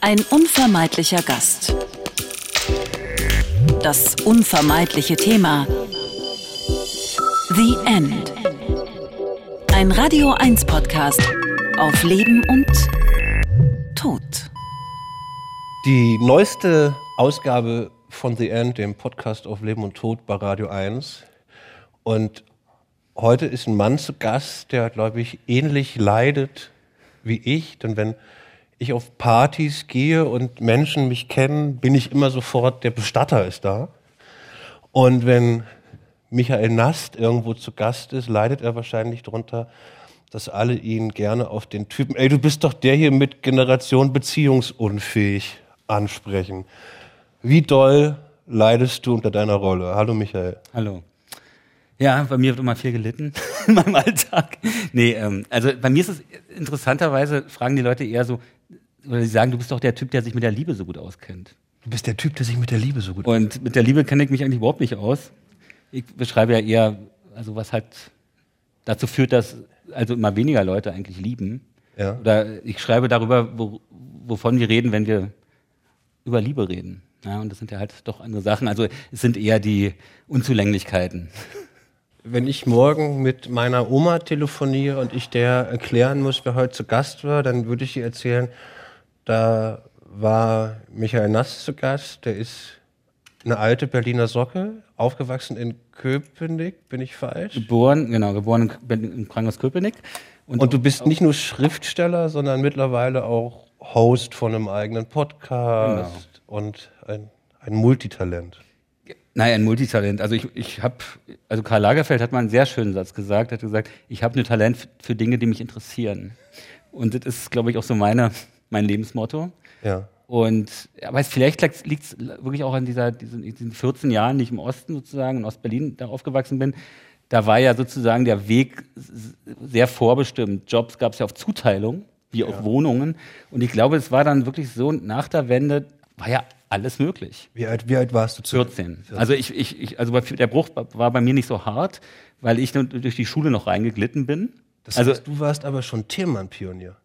Ein unvermeidlicher Gast. Das unvermeidliche Thema. The End. Ein Radio 1 Podcast auf Leben und Tod. Die neueste Ausgabe von The End, dem Podcast auf Leben und Tod bei Radio 1. Und heute ist ein Mann zu Gast, der, glaube ich, ähnlich leidet wie ich. Denn wenn ich auf Partys gehe und Menschen mich kennen, bin ich immer sofort, der Bestatter ist da. Und wenn Michael Nast irgendwo zu Gast ist, leidet er wahrscheinlich darunter, dass alle ihn gerne auf den Typen, ey, du bist doch der hier mit Generation beziehungsunfähig ansprechen. Wie doll leidest du unter deiner Rolle? Hallo Michael. Hallo. Ja, bei mir wird immer viel gelitten in meinem Alltag. Nee, ähm, also bei mir ist es interessanterweise, fragen die Leute eher so, oder sie sagen, du bist doch der Typ, der sich mit der Liebe so gut auskennt. Du bist der Typ, der sich mit der Liebe so gut Und mit der Liebe kenne ich mich eigentlich überhaupt nicht aus. Ich beschreibe ja eher, also was halt dazu führt, dass also immer weniger Leute eigentlich lieben. Ja. Oder ich schreibe darüber, wo, wovon wir reden, wenn wir über Liebe reden. Ja, und das sind ja halt doch andere Sachen. Also es sind eher die Unzulänglichkeiten. Wenn ich morgen mit meiner Oma telefoniere und ich der erklären muss, wer heute zu Gast war, dann würde ich ihr erzählen, da war Michael Nass zu Gast, der ist eine alte Berliner Socke, aufgewachsen in Köpenick, bin ich falsch? Geboren, genau, geboren in- im Krankenhaus Köpenick. Und du bist nicht nur Schriftsteller, sondern mittlerweile auch Host von einem eigenen Podcast und ein, ein Multitalent. Nein, ein Multitalent. Also ich, ich habe, also Karl Lagerfeld hat mal einen sehr schönen Satz gesagt. Er hat gesagt, ich habe ein Talent für Dinge, die mich interessieren. Und das ist, glaube ich, auch so meine, mein Lebensmotto. Ja. Und aber es, vielleicht liegt es wirklich auch an dieser, diesen, diesen 14 Jahren, die ich im Osten sozusagen in Ostberlin da aufgewachsen bin. Da war ja sozusagen der Weg sehr vorbestimmt. Jobs gab es ja auf Zuteilung, wie auch Wohnungen. Und ich glaube, es war dann wirklich so, nach der Wende war ja alles möglich. Wie alt, wie alt warst du zu 14. Also ich, ich, ich also der Bruch war bei mir nicht so hart, weil ich durch die Schule noch reingeglitten bin. Das also heißt, du warst aber schon Tillmann-Pionier.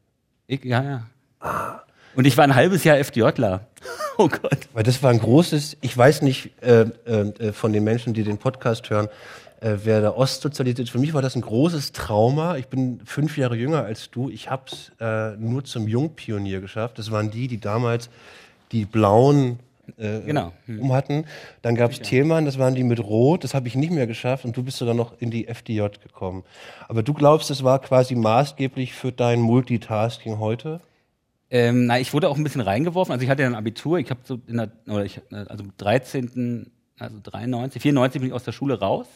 ich, ja, ja. Und ich war ein halbes Jahr FDJler. Oh Gott. Weil das war ein großes, ich weiß nicht äh, äh, von den Menschen, die den Podcast hören, äh, wer da ostsozialisiert ist. Für mich war das ein großes Trauma. Ich bin fünf Jahre jünger als du. Ich habe es äh, nur zum Jungpionier geschafft. Das waren die, die damals die blauen äh, Genau. Hm. um hatten. Dann gab es Thielmann, das waren die mit Rot. Das habe ich nicht mehr geschafft. Und du bist sogar noch in die FDJ gekommen. Aber du glaubst, das war quasi maßgeblich für dein Multitasking heute? Ähm, na, ich wurde auch ein bisschen reingeworfen. Also ich hatte ja ein Abitur. Ich habe so in der, oder ich, also 13., also 93, 94 bin ich aus der Schule raus.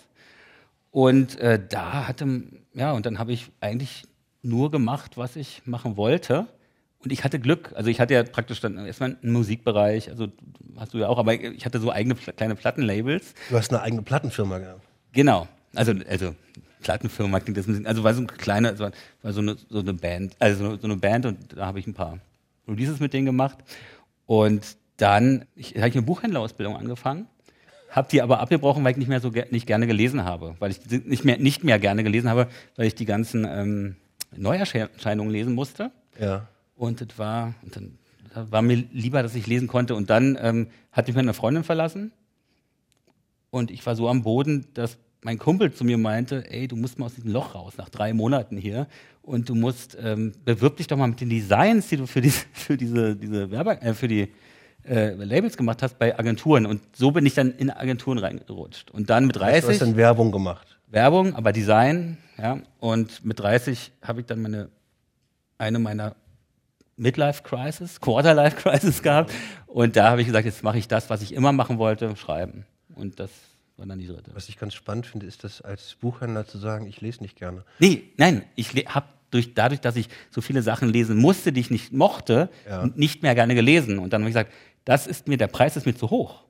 Und äh, da hatte, ja, und dann habe ich eigentlich nur gemacht, was ich machen wollte. Und ich hatte Glück. Also ich hatte ja praktisch dann erstmal einen Musikbereich, also hast du ja auch, aber ich hatte so eigene kleine Plattenlabels. Du hast eine eigene Plattenfirma gehabt. Genau. Also, also Plattenfirma klingt das ein bisschen, also war so ein kleiner, also war so eine, so eine Band, also so eine Band und da habe ich ein paar Releases mit denen gemacht. Und dann ich, habe ich eine Buchhändlerausbildung angefangen, habe die aber abgebrochen, weil ich nicht mehr so ger nicht gerne gelesen habe, weil ich nicht mehr nicht mehr gerne gelesen habe, weil ich die ganzen ähm, Neuerscheinungen lesen musste. Ja. Und das war, und dann da war mir lieber, dass ich lesen konnte. Und dann ähm, hat mich meine Freundin verlassen. Und ich war so am Boden, dass mein Kumpel zu mir meinte, ey, du musst mal aus diesem Loch raus, nach drei Monaten hier. Und du musst, ähm, bewirb dich doch mal mit den Designs, die du für, die, für diese, diese Werbe, äh, für die äh, Labels gemacht hast bei Agenturen. Und so bin ich dann in Agenturen reingerutscht. Und dann mit Du hast 30 dann Werbung gemacht. Werbung, aber Design, ja. Und mit 30 habe ich dann meine, eine meiner Midlife Crisis, Quarterlife Crisis gehabt. Und da habe ich gesagt, jetzt mache ich das, was ich immer machen wollte, schreiben. Und das war dann die dritte. Was ich ganz spannend finde, ist das als Buchhändler zu sagen, ich lese nicht gerne. Nee, nein, ich habe durch, dadurch, dass ich so viele Sachen lesen musste, die ich nicht mochte, Ja. nicht mehr gerne gelesen. Und dann habe ich gesagt, das ist mir, der Preis ist mir zu hoch.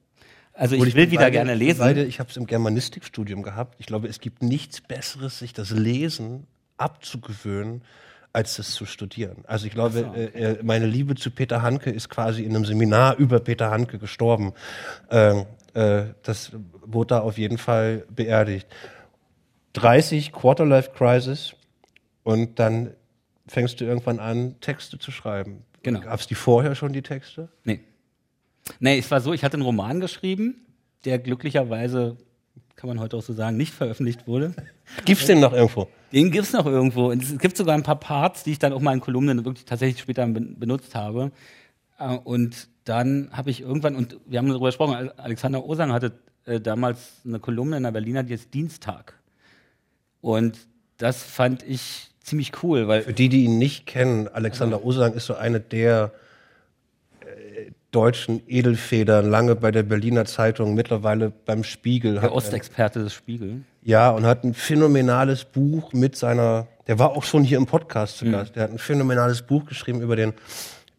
Also ich Und will wieder beide- gerne lesen. Beide, ich habe es im Germanistikstudium gehabt. Ich glaube, es gibt nichts Besseres, sich das Lesen abzugewöhnen, als das zu studieren. Also ich glaube, äh, äh, meine Liebe zu Peter Handke ist quasi in einem Seminar über Peter Handke gestorben. Ähm, äh, das wurde da auf jeden Fall beerdigt. 30 Quarterlife Crisis und dann fängst du irgendwann an, Texte zu schreiben. Genau. Gab es die vorher schon, die Texte? Nee. Nee, es war so, ich hatte einen Roman geschrieben, der glücklicherweise, kann man heute auch so sagen, nicht veröffentlicht wurde. Gibt's den noch irgendwo? Den gibt's noch irgendwo. Und es gibt sogar ein paar Parts, die ich dann auch mal in Kolumnen wirklich tatsächlich später ben- benutzt habe. Äh, Und dann habe ich irgendwann, und wir haben darüber gesprochen, Al- Alexander Osang hatte äh, damals eine Kolumne in der Berliner, die ist Dienstag. Und das fand ich ziemlich cool, weil Für die, die ihn nicht kennen, Alexander Osang ist so eine der deutschen Edelfedern, lange bei der Berliner Zeitung, mittlerweile beim Spiegel. der Ostexperte des Spiegel. Ja, und hat ein phänomenales Buch mit seiner, der war auch schon hier im Podcast zu Gast, der hat ein phänomenales Buch geschrieben über den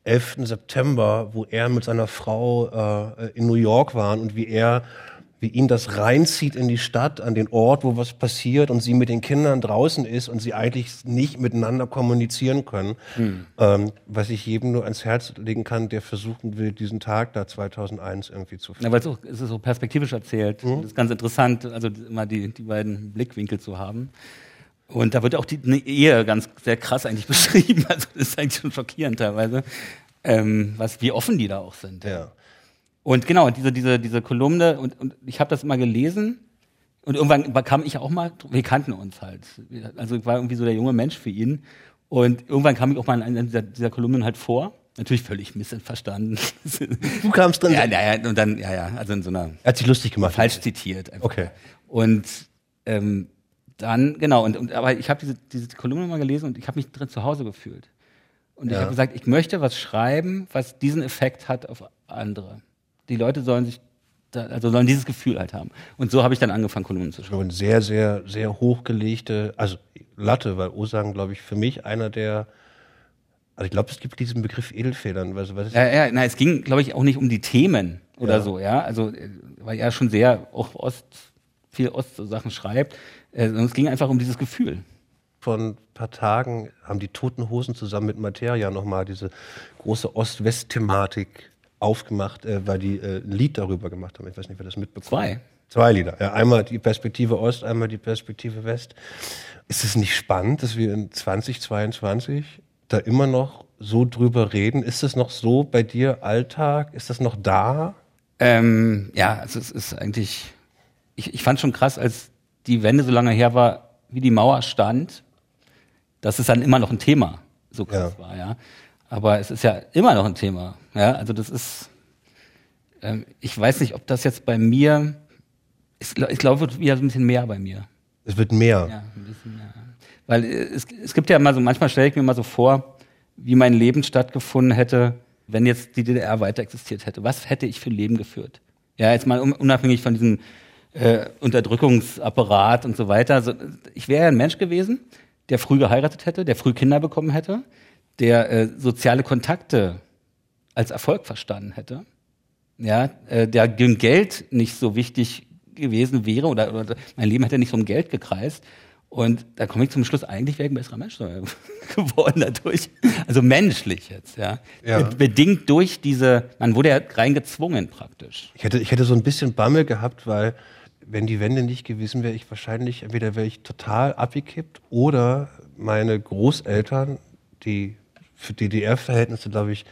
11. September, wo er mit seiner Frau äh, in New York waren und wie er, wie ihn das reinzieht in die Stadt, an den Ort, wo was passiert und sie mit den Kindern draußen ist und sie eigentlich nicht miteinander kommunizieren können. Ähm, was ich jedem nur ans Herz legen kann, der versuchen will, diesen Tag da 2001 irgendwie zu Ja, weil es, auch, es ist so perspektivisch erzählt. Das ist ganz interessant, also immer die, die beiden Blickwinkel zu haben. Und da wird auch die eine Ehe ganz sehr krass eigentlich beschrieben. Also das ist eigentlich schon schockierend teilweise, ähm, was, wie offen die da auch sind. Ja. Und genau, diese, diese, diese Kolumne, und, und ich habe das immer gelesen und irgendwann kam ich auch mal, wir kannten uns halt. Also ich war irgendwie so der junge Mensch für ihn. Und irgendwann kam ich auch mal in einer dieser, dieser Kolumnen halt vor. Natürlich völlig missverstanden. Du kamst drin. ja, ja, ja, und dann, ja, ja, also in so einer Er hat sich lustig gemacht. falsch zitiert. Einfach. Okay. Und ähm, dann, genau, und, und aber ich habe diese, diese Kolumne mal gelesen und ich habe mich drin zu Hause gefühlt. Und ich Ja. habe gesagt, ich möchte was schreiben, was diesen Effekt hat auf andere. Die Leute sollen sich, da, also sollen dieses Gefühl halt haben. Und so habe ich dann angefangen, Kolumnen zu schreiben. Und sehr, sehr, sehr hochgelegte, also Latte, weil Osang, glaube ich, für mich einer der, also ich glaube, es gibt diesen Begriff Edelfedern. Was, was ist Ja, ja, na, es ging, glaube ich, auch nicht um die Themen oder Ja. so, ja. Also, äh, weil er schon sehr auch Ost, viel Ost-Sachen schreibt. Äh, sondern es ging einfach um dieses Gefühl. Vor ein paar Tagen haben die Toten Hosen zusammen mit Materia nochmal diese große Ost-West-Thematik aufgemacht, äh, weil die äh, ein Lied darüber gemacht haben. Ich weiß nicht, wer das mitbekommt. Zwei. Zwei Lieder. Ja, einmal die Perspektive Ost, einmal die Perspektive West. Ist es nicht spannend, dass wir in 2022 da immer noch so drüber reden? Ist es noch so bei dir Alltag? Ist das noch da? Ähm, ja, also es ist eigentlich, ich, ich fand schon krass, als die Wende so lange her war, wie die Mauer stand, dass es dann immer noch ein Thema so krass Ja. war, ja. Aber es ist ja immer noch ein Thema, ja. Also das ist, ähm, ich weiß nicht, ob das jetzt bei mir, ich, ich glaube, wird wieder so ein bisschen mehr bei mir. Es wird mehr. Ja, ein bisschen mehr. Weil äh, es, es gibt ja immer so, manchmal stelle ich mir mal so vor, wie mein Leben stattgefunden hätte, wenn jetzt die DDR weiter existiert hätte. Was hätte ich für ein Leben geführt? Ja, jetzt mal un- unabhängig von diesem äh, Unterdrückungsapparat und so weiter. So, ich wäre ja ein Mensch gewesen, der früh geheiratet hätte, der früh Kinder bekommen hätte, der äh, soziale Kontakte als Erfolg verstanden hätte, ja, äh, der dem Geld nicht so wichtig gewesen wäre oder, oder mein Leben hätte nicht so um Geld gekreist. Und da komme ich zum Schluss, eigentlich wäre ich ein besserer Mensch geworden dadurch. Also menschlich jetzt, ja. Ja. Be- Bedingt durch diese, man wurde ja reingezwungen praktisch. Ich hätte, ich hätte so ein bisschen Bammel gehabt, weil wenn die Wende nicht gewesen wäre, ich wahrscheinlich, entweder wäre ich total abgekippt oder meine Großeltern, die für DDR-Verhältnisse, glaube ich,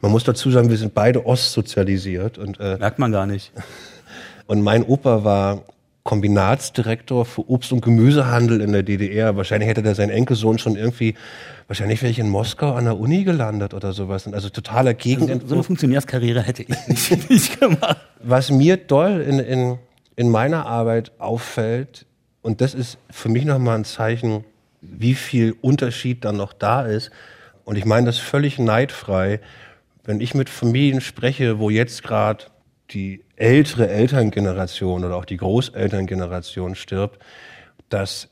man muss dazu sagen, wir sind beide ostsozialisiert und, äh, Merkt man gar nicht. und mein Opa war Kombinatsdirektor für Obst- und Gemüsehandel in der DDR. Wahrscheinlich hätte der seinen Enkelsohn schon irgendwie, wahrscheinlich wäre ich in Moskau an der Uni gelandet oder sowas. Und Also totaler So, Gegenentwurf. so eine Funktionärskarriere hätte ich nicht, nicht gemacht. Was mir doll in, in, in meiner Arbeit auffällt, und das ist für mich nochmal ein Zeichen, wie viel Unterschied dann noch da ist. Und ich meine das völlig neidfrei, wenn ich mit Familien spreche, wo jetzt gerade die ältere Elterngeneration oder auch die Großelterngeneration stirbt, dass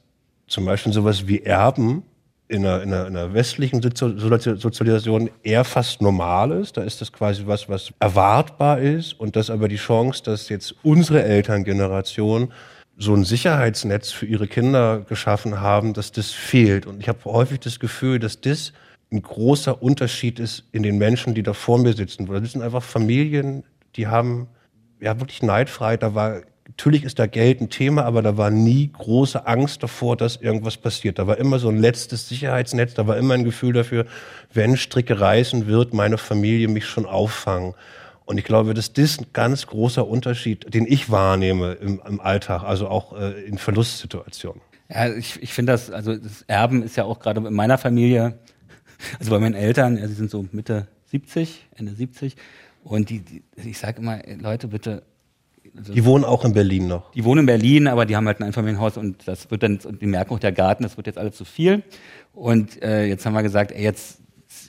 zum Beispiel sowas wie Erben in einer, in einer, in einer westlichen Sozi- Sozi- Sozialisation eher fast normal ist. Da ist das quasi was, was erwartbar ist und dass aber die Chance, dass jetzt unsere Elterngeneration so ein Sicherheitsnetz für ihre Kinder geschaffen haben, dass das fehlt. Und ich habe häufig das Gefühl, dass das ein großer Unterschied ist in den Menschen, die da vor mir sitzen. Das sind einfach Familien, die haben ja wirklich neidfrei, da war natürlich ist da Geld ein Thema, aber da war nie große Angst davor, dass irgendwas passiert. Da war immer so ein letztes Sicherheitsnetz, da war immer ein Gefühl dafür, wenn Stricke reißen, wird meine Familie mich schon auffangen. Und ich glaube, dass das ein ganz großer Unterschied, den ich wahrnehme im, im Alltag, also auch äh, in Verlustsituationen. Ja, ich, ich finde das, also das Erben ist ja auch gerade in meiner Familie, also bei meinen Eltern, ja, sie sind so Mitte 70, Ende 70. Und die, die ich sage immer, Leute, bitte. Also die wohnen auch in Berlin noch. Die wohnen in Berlin, aber die haben halt ein Einfamilienhaus und das wird dann, und die merken auch der Garten, das wird jetzt alles zu viel. Und äh, jetzt haben wir gesagt, ey, jetzt,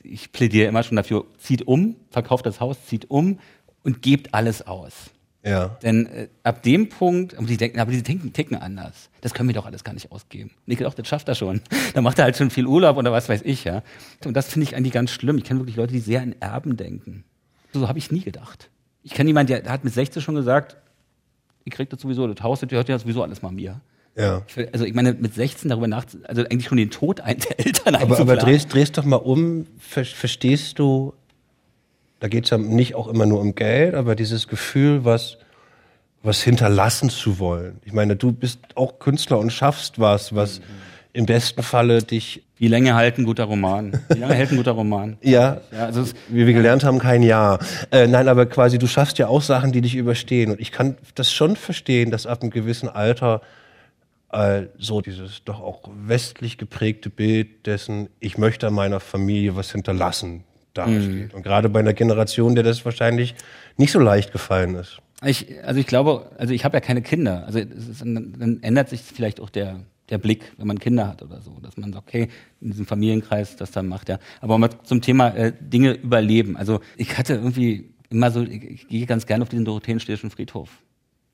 ich plädiere immer schon dafür, zieht um, verkauft das Haus, zieht um und gebt alles aus. Ja. Denn äh, ab dem Punkt, aber die denken, aber die denken, ticken anders. Das können wir doch alles gar nicht ausgeben. Und ich gedacht, das schafft er schon. Da macht er halt schon viel Urlaub oder was weiß ich, ja. Und das finde ich eigentlich ganz schlimm. Ich kenne wirklich Leute, die sehr in Erben denken. So habe ich nie gedacht. Ich kenne jemanden, der, hat mit 16 schon gesagt, ihr kriegt das sowieso, das Haus, das gehört ja sowieso alles mal mir. Ja. Ich, also ich meine, mit 16 darüber nach, also eigentlich schon den Tod ein der Eltern Aber, aber drehst, drehst doch mal um, ver, verstehst du, da geht es ja nicht auch immer nur um Geld, aber dieses Gefühl, was, was hinterlassen zu wollen. Ich meine, du bist auch Künstler und schaffst was, was mhm. im besten Falle dich wie lange hält ein guter Roman? Wie lange hält ein guter Roman? ja, ja also wie wir gelernt haben, kein Jahr. Äh, nein, aber quasi, du schaffst ja auch Sachen, die dich überstehen. Und ich kann das schon verstehen, dass ab einem gewissen Alter äh, so dieses doch auch westlich geprägte Bild dessen, ich möchte meiner Familie was hinterlassen, dasteht. Mhm. Und gerade bei einer Generation, der das wahrscheinlich nicht so leicht gefallen ist. Ich, also ich glaube, also ich habe ja keine Kinder. Also ist, dann ändert sich vielleicht auch der der Blick, wenn man Kinder hat oder so, dass man sagt, okay, in diesem Familienkreis das dann macht, ja. Aber mal zum Thema äh, Dinge überleben. Also ich hatte irgendwie immer so, ich, ich gehe ganz gerne auf diesen Dorotheenstädtischen Friedhof.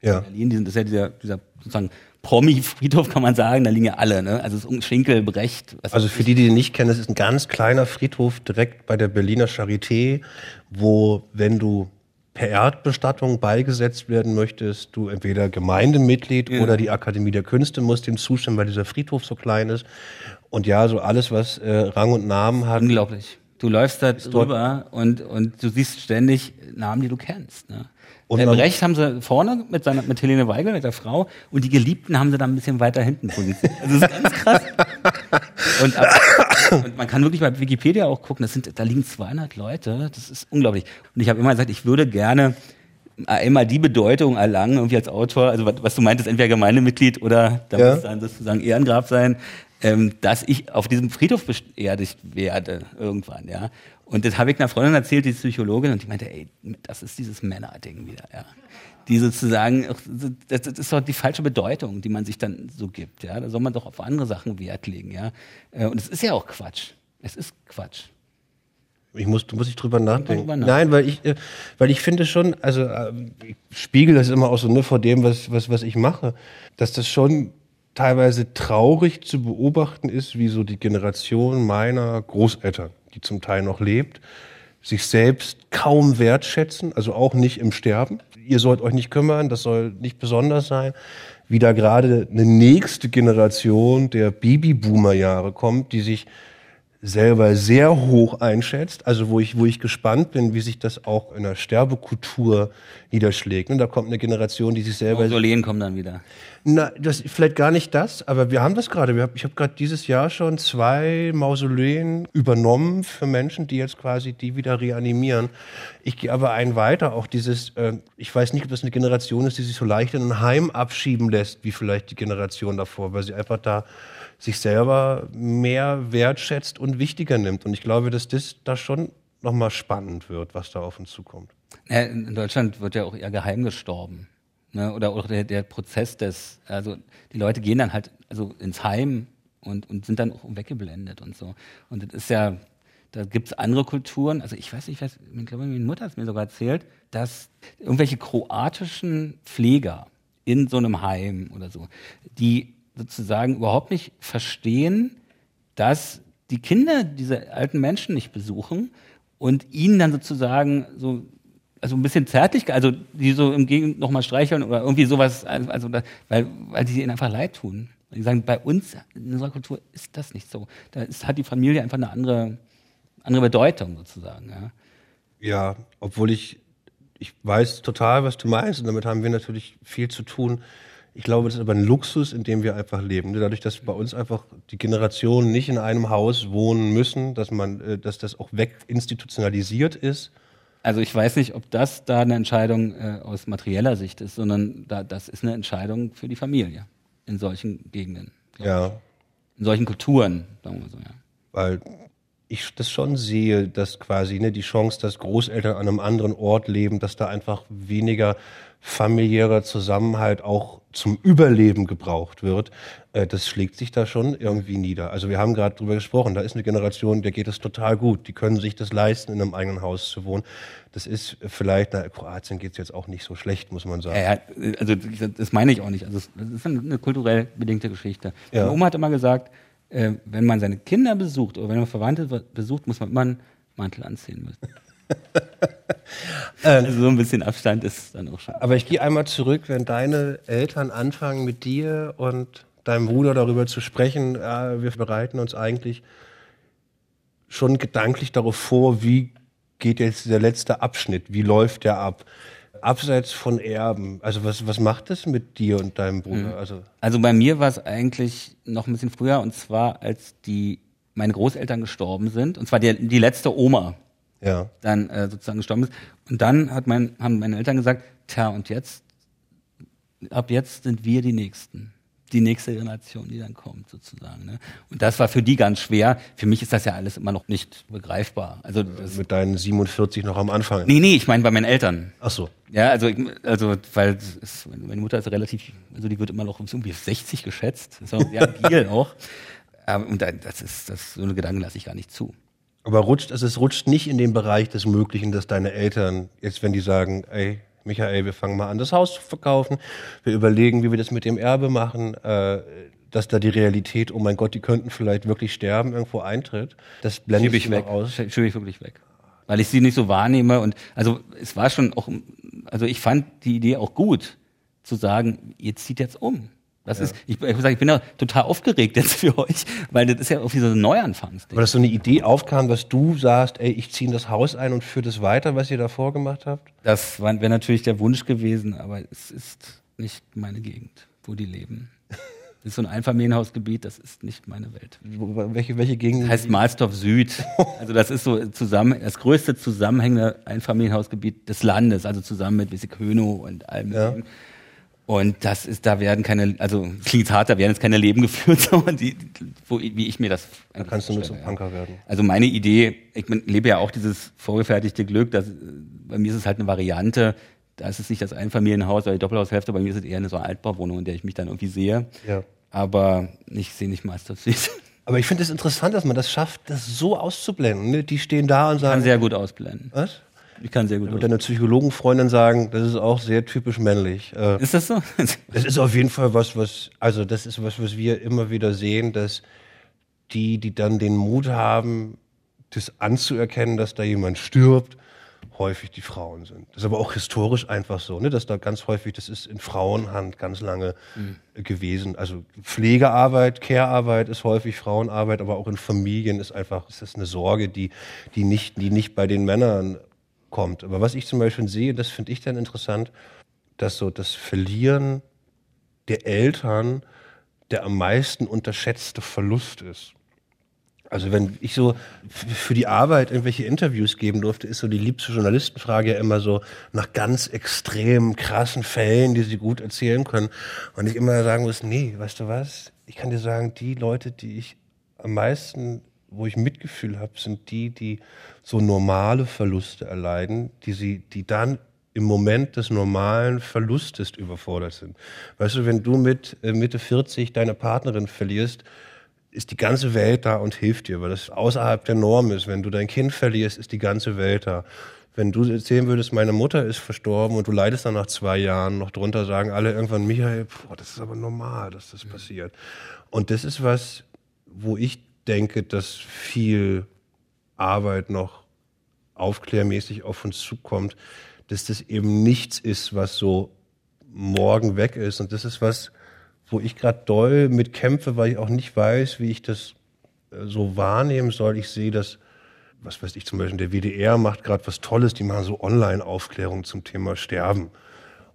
Ja. In Berlin, diesen, das ist ja dieser, dieser sozusagen Promi-Friedhof, kann man sagen, da liegen ja alle, ne? Also es ist Schinkel, Brecht. Also für die, die ihn nicht kennen, das ist ein ganz kleiner Friedhof direkt bei der Berliner Charité, wo, wenn du per Erdbestattung beigesetzt werden möchtest, du entweder Gemeindemitglied ja. oder die Akademie der Künste musst dem zustimmen, weil dieser Friedhof so klein ist. Und ja, so alles, was äh, Rang und Namen hat. Unglaublich. Du läufst da drüber und, und du siehst ständig Namen, die du kennst. Ne? Und Im Recht haben sie vorne mit, seiner, mit Helene Weigel, mit der Frau, und die Geliebten haben sie dann ein bisschen weiter hinten positioniert. Also das ist ganz krass. und, und, man kann wirklich bei Wikipedia auch gucken, das sind, da liegen 200 Leute, das ist unglaublich. Und ich habe immer gesagt, ich würde gerne einmal die Bedeutung erlangen, irgendwie als Autor, also was, was du meintest, entweder Gemeindemitglied oder da ja. muss dann sozusagen Ehrengrab sein, ähm, dass ich auf diesem Friedhof beerdigt werde irgendwann, ja. Und das habe ich einer Freundin erzählt, die Psychologin, und die meinte, ey, das ist dieses Männerding wieder, ja. Die sozusagen, das ist doch die falsche Bedeutung, die man sich dann so gibt, ja. Da soll man doch auf andere Sachen Wert legen, ja. Äh, und es ist ja auch Quatsch. Es ist Quatsch. Ich muss, muss ich drüber nachdenken. Drüber Nein, weil ich, äh, weil ich finde schon, also äh, ich spiegel das immer auch so nur vor dem, was, was, was ich mache, dass das schon teilweise traurig zu beobachten ist, wie so die Generation meiner Großeltern, die zum Teil noch lebt, sich selbst kaum wertschätzen, also auch nicht im Sterben. Ihr sollt euch nicht kümmern, das soll nicht besonders sein. Wie da gerade eine nächste Generation der Babyboomer-Jahre kommt, die sich selber sehr hoch einschätzt, also wo ich, wo ich gespannt bin, wie sich das auch in der Sterbekultur niederschlägt. Und da kommt eine Generation, die sich selber... Mausoleen kommen dann wieder. Na, das vielleicht gar nicht das, aber wir haben das gerade. Ich habe gerade dieses Jahr schon zwei Mausoleen übernommen für Menschen, die jetzt quasi die wieder reanimieren. Ich gehe aber einen weiter, auch dieses, äh, ich weiß nicht, ob das eine Generation ist, die sich so leicht in ein Heim abschieben lässt, wie vielleicht die Generation davor, weil sie einfach da sich selber mehr wertschätzt und wichtiger nimmt. Und ich glaube, dass das da schon nochmal spannend wird, was da auf uns zukommt. In Deutschland wird ja auch eher geheim gestorben. Ne? Oder auch der, der Prozess des, also die Leute gehen dann halt also ins Heim und, und sind dann auch weggeblendet und so. Und das ist ja, da gibt es andere Kulturen. Also ich weiß nicht, ich, weiß, ich glaube, meine Mutter hat es mir sogar erzählt, dass irgendwelche kroatischen Pfleger in so einem Heim oder so, die sozusagen überhaupt nicht verstehen, dass die Kinder diese alten Menschen nicht besuchen und ihnen dann sozusagen so also ein bisschen zärtlich, also die so im Gegend nochmal streicheln oder irgendwie sowas, also weil, weil die ihnen einfach leid tun. Die sagen, bei uns in unserer Kultur ist das nicht so. Da ist, hat die Familie einfach eine andere, andere Bedeutung sozusagen. Ja. ja, obwohl ich ich weiß total, was du meinst und damit haben wir natürlich viel zu tun. Ich glaube, das ist aber ein Luxus, in dem wir einfach leben. Dadurch, dass bei uns einfach die Generationen nicht in einem Haus wohnen müssen, dass man, äh, dass das auch weginstitutionalisiert ist. Also ich weiß nicht, ob das da eine Entscheidung äh, aus materieller Sicht ist, sondern da, das ist eine Entscheidung für die Familie in solchen Gegenden. Ja. In solchen Kulturen, sagen wir so, ja. Weil ich das schon sehe, dass quasi ne, die Chance, dass Großeltern an einem anderen Ort leben, dass da einfach weniger familiärer Zusammenhalt auch zum Überleben gebraucht wird, äh, das schlägt sich da schon irgendwie nieder. Also wir haben gerade drüber gesprochen, da ist eine Generation, der geht es total gut. Die können sich das leisten, in einem eigenen Haus zu wohnen. Das ist vielleicht, na, Kroatien geht es jetzt auch nicht so schlecht, muss man sagen. Ja, ja, also das meine ich auch nicht. Also das ist eine kulturell bedingte Geschichte. Ja. Meine Oma hat immer gesagt, äh, wenn man seine Kinder besucht oder wenn man Verwandte besucht, muss man immer einen Mantel anziehen müssen. also so ein bisschen Abstand ist dann auch schon. Aber ich gehe einmal zurück, wenn deine Eltern anfangen mit dir und deinem Bruder darüber zu sprechen, äh, wir bereiten uns eigentlich schon gedanklich darauf vor, wie geht jetzt der letzte Abschnitt, wie läuft der ab? Abseits von Erben, also was, was macht das mit dir und deinem Bruder? Mhm. Also, Also bei mir war es eigentlich noch ein bisschen früher und zwar als die meine Großeltern gestorben sind und zwar die, die letzte Oma ja. dann äh, sozusagen gestorben ist und dann hat mein, haben meine Eltern gesagt, tja und jetzt ab jetzt sind wir die Nächsten die nächste Generation, die dann kommt, sozusagen. Ne? Und das war für die ganz schwer. Für mich ist das ja alles immer noch nicht begreifbar. Also das, Mit deinen 47 noch am Anfang. nee, nee, ich meine bei meinen Eltern. Ach so. Ja, also, also weil es, meine Mutter ist relativ, also die wird immer noch irgendwie auf 60 geschätzt. Ist auch sehr agil auch. Ähm, Und da- das ist, das so eine Gedanken lasse ich gar nicht zu. Aber rutscht, also es rutscht nicht in den Bereich des Möglichen, dass deine Eltern, jetzt wenn die sagen, ey, Michael, wir fangen mal an, das Haus zu verkaufen, wir überlegen, wie wir das mit dem Erbe machen, äh, dass da die Realität, oh mein Gott, die könnten vielleicht wirklich sterben, irgendwo eintritt. Das blende ich ich weg. aus. Sch- Schiebe ich wirklich weg. Weil ich sie nicht so wahrnehme und also es war schon auch, also ich fand die Idee auch gut, zu sagen, ihr zieht jetzt um. Das ist, ich, ich, muss sagen, ich bin ja total aufgeregt jetzt für euch, weil das ist ja auf dieser Neuanfangsding. Aber dass so eine Idee aufkam, dass du sagst, ey, ich ziehe das Haus ein und führe das weiter, was ihr davor gemacht habt? Das wäre natürlich der Wunsch gewesen, aber es ist nicht meine Gegend, wo die leben. Das ist so ein Einfamilienhausgebiet, das ist nicht meine Welt. Welche, welche Gegend? Heißt Mahlsdorf Süd. Also das ist so zusammen, das größte zusammenhängende Einfamilienhausgebiet des Landes, also zusammen mit Wissig-Hönow und allem. Ja. Und das ist, da werden keine, also klingt hart, da werden jetzt keine Leben geführt, aber die, wo, wie ich mir das da kannst du nur zum Punker werden. also meine Idee, ich bin, lebe ja auch dieses vorgefertigte Glück, dass, bei mir ist es halt eine Variante, da ist es nicht das Einfamilienhaus oder die Doppelhaushälfte, bei mir ist es eher eine so eine Altbauwohnung, in der ich mich dann irgendwie sehe. Ja. Aber ich sehe nicht Süß. Aber ich finde es interessant, dass man das schafft, das so auszublenden. Ne? Die stehen da und Ich kann sagen, sehr gut ausblenden. was? Ich kann sehr gut Und deine Psychologenfreundin sagen, das ist auch sehr typisch männlich. Äh, Ist das so? Das ist auf jeden Fall was, was, also das ist was, was wir immer wieder sehen, dass die, die dann den Mut haben, das anzuerkennen, dass da jemand stirbt, häufig die Frauen sind. Das ist aber auch historisch einfach so, ne, dass da ganz häufig, das ist in Frauenhand ganz lange äh, gewesen. Also Pflegearbeit, Care-Arbeit ist häufig Frauenarbeit, aber auch in Familien ist einfach, ist das eine Sorge, die, die nicht, die nicht bei den Männern kommt. Aber was ich zum Beispiel sehe, das finde ich dann interessant, dass so das Verlieren der Eltern der am meisten unterschätzte Verlust ist. Also wenn ich so für die Arbeit irgendwelche Interviews geben durfte, ist so die liebste Journalistenfrage ja immer so nach ganz extrem krassen Fällen, die sie gut erzählen können. Und ich immer sagen muss, nee, weißt du was? Ich kann dir sagen, die Leute, die ich am meisten, wo ich Mitgefühl habe, sind die, die so normale Verluste erleiden, die sie, die dann im Moment des normalen Verlustes überfordert sind. Weißt du, wenn du mit äh, Mitte 40 deine Partnerin verlierst, ist die ganze Welt da und hilft dir, weil das außerhalb der Norm ist. Wenn du dein Kind verlierst, ist die ganze Welt da. Wenn du erzählen würdest, meine Mutter ist verstorben und du leidest dann nach zwei Jahren noch drunter, sagen alle irgendwann, Michael, boah, das ist aber normal, dass das passiert. Und das ist was, wo ich denke, dass viel Arbeit noch aufklärmäßig auf uns zukommt, dass das eben nichts ist, was so morgen weg ist. Und das ist was, wo ich gerade doll mit kämpfe, weil ich auch nicht weiß, wie ich das äh, so wahrnehmen soll. Ich sehe, dass was weiß ich, zum Beispiel der WDR macht gerade was Tolles, die machen so Online-Aufklärung zum Thema Sterben.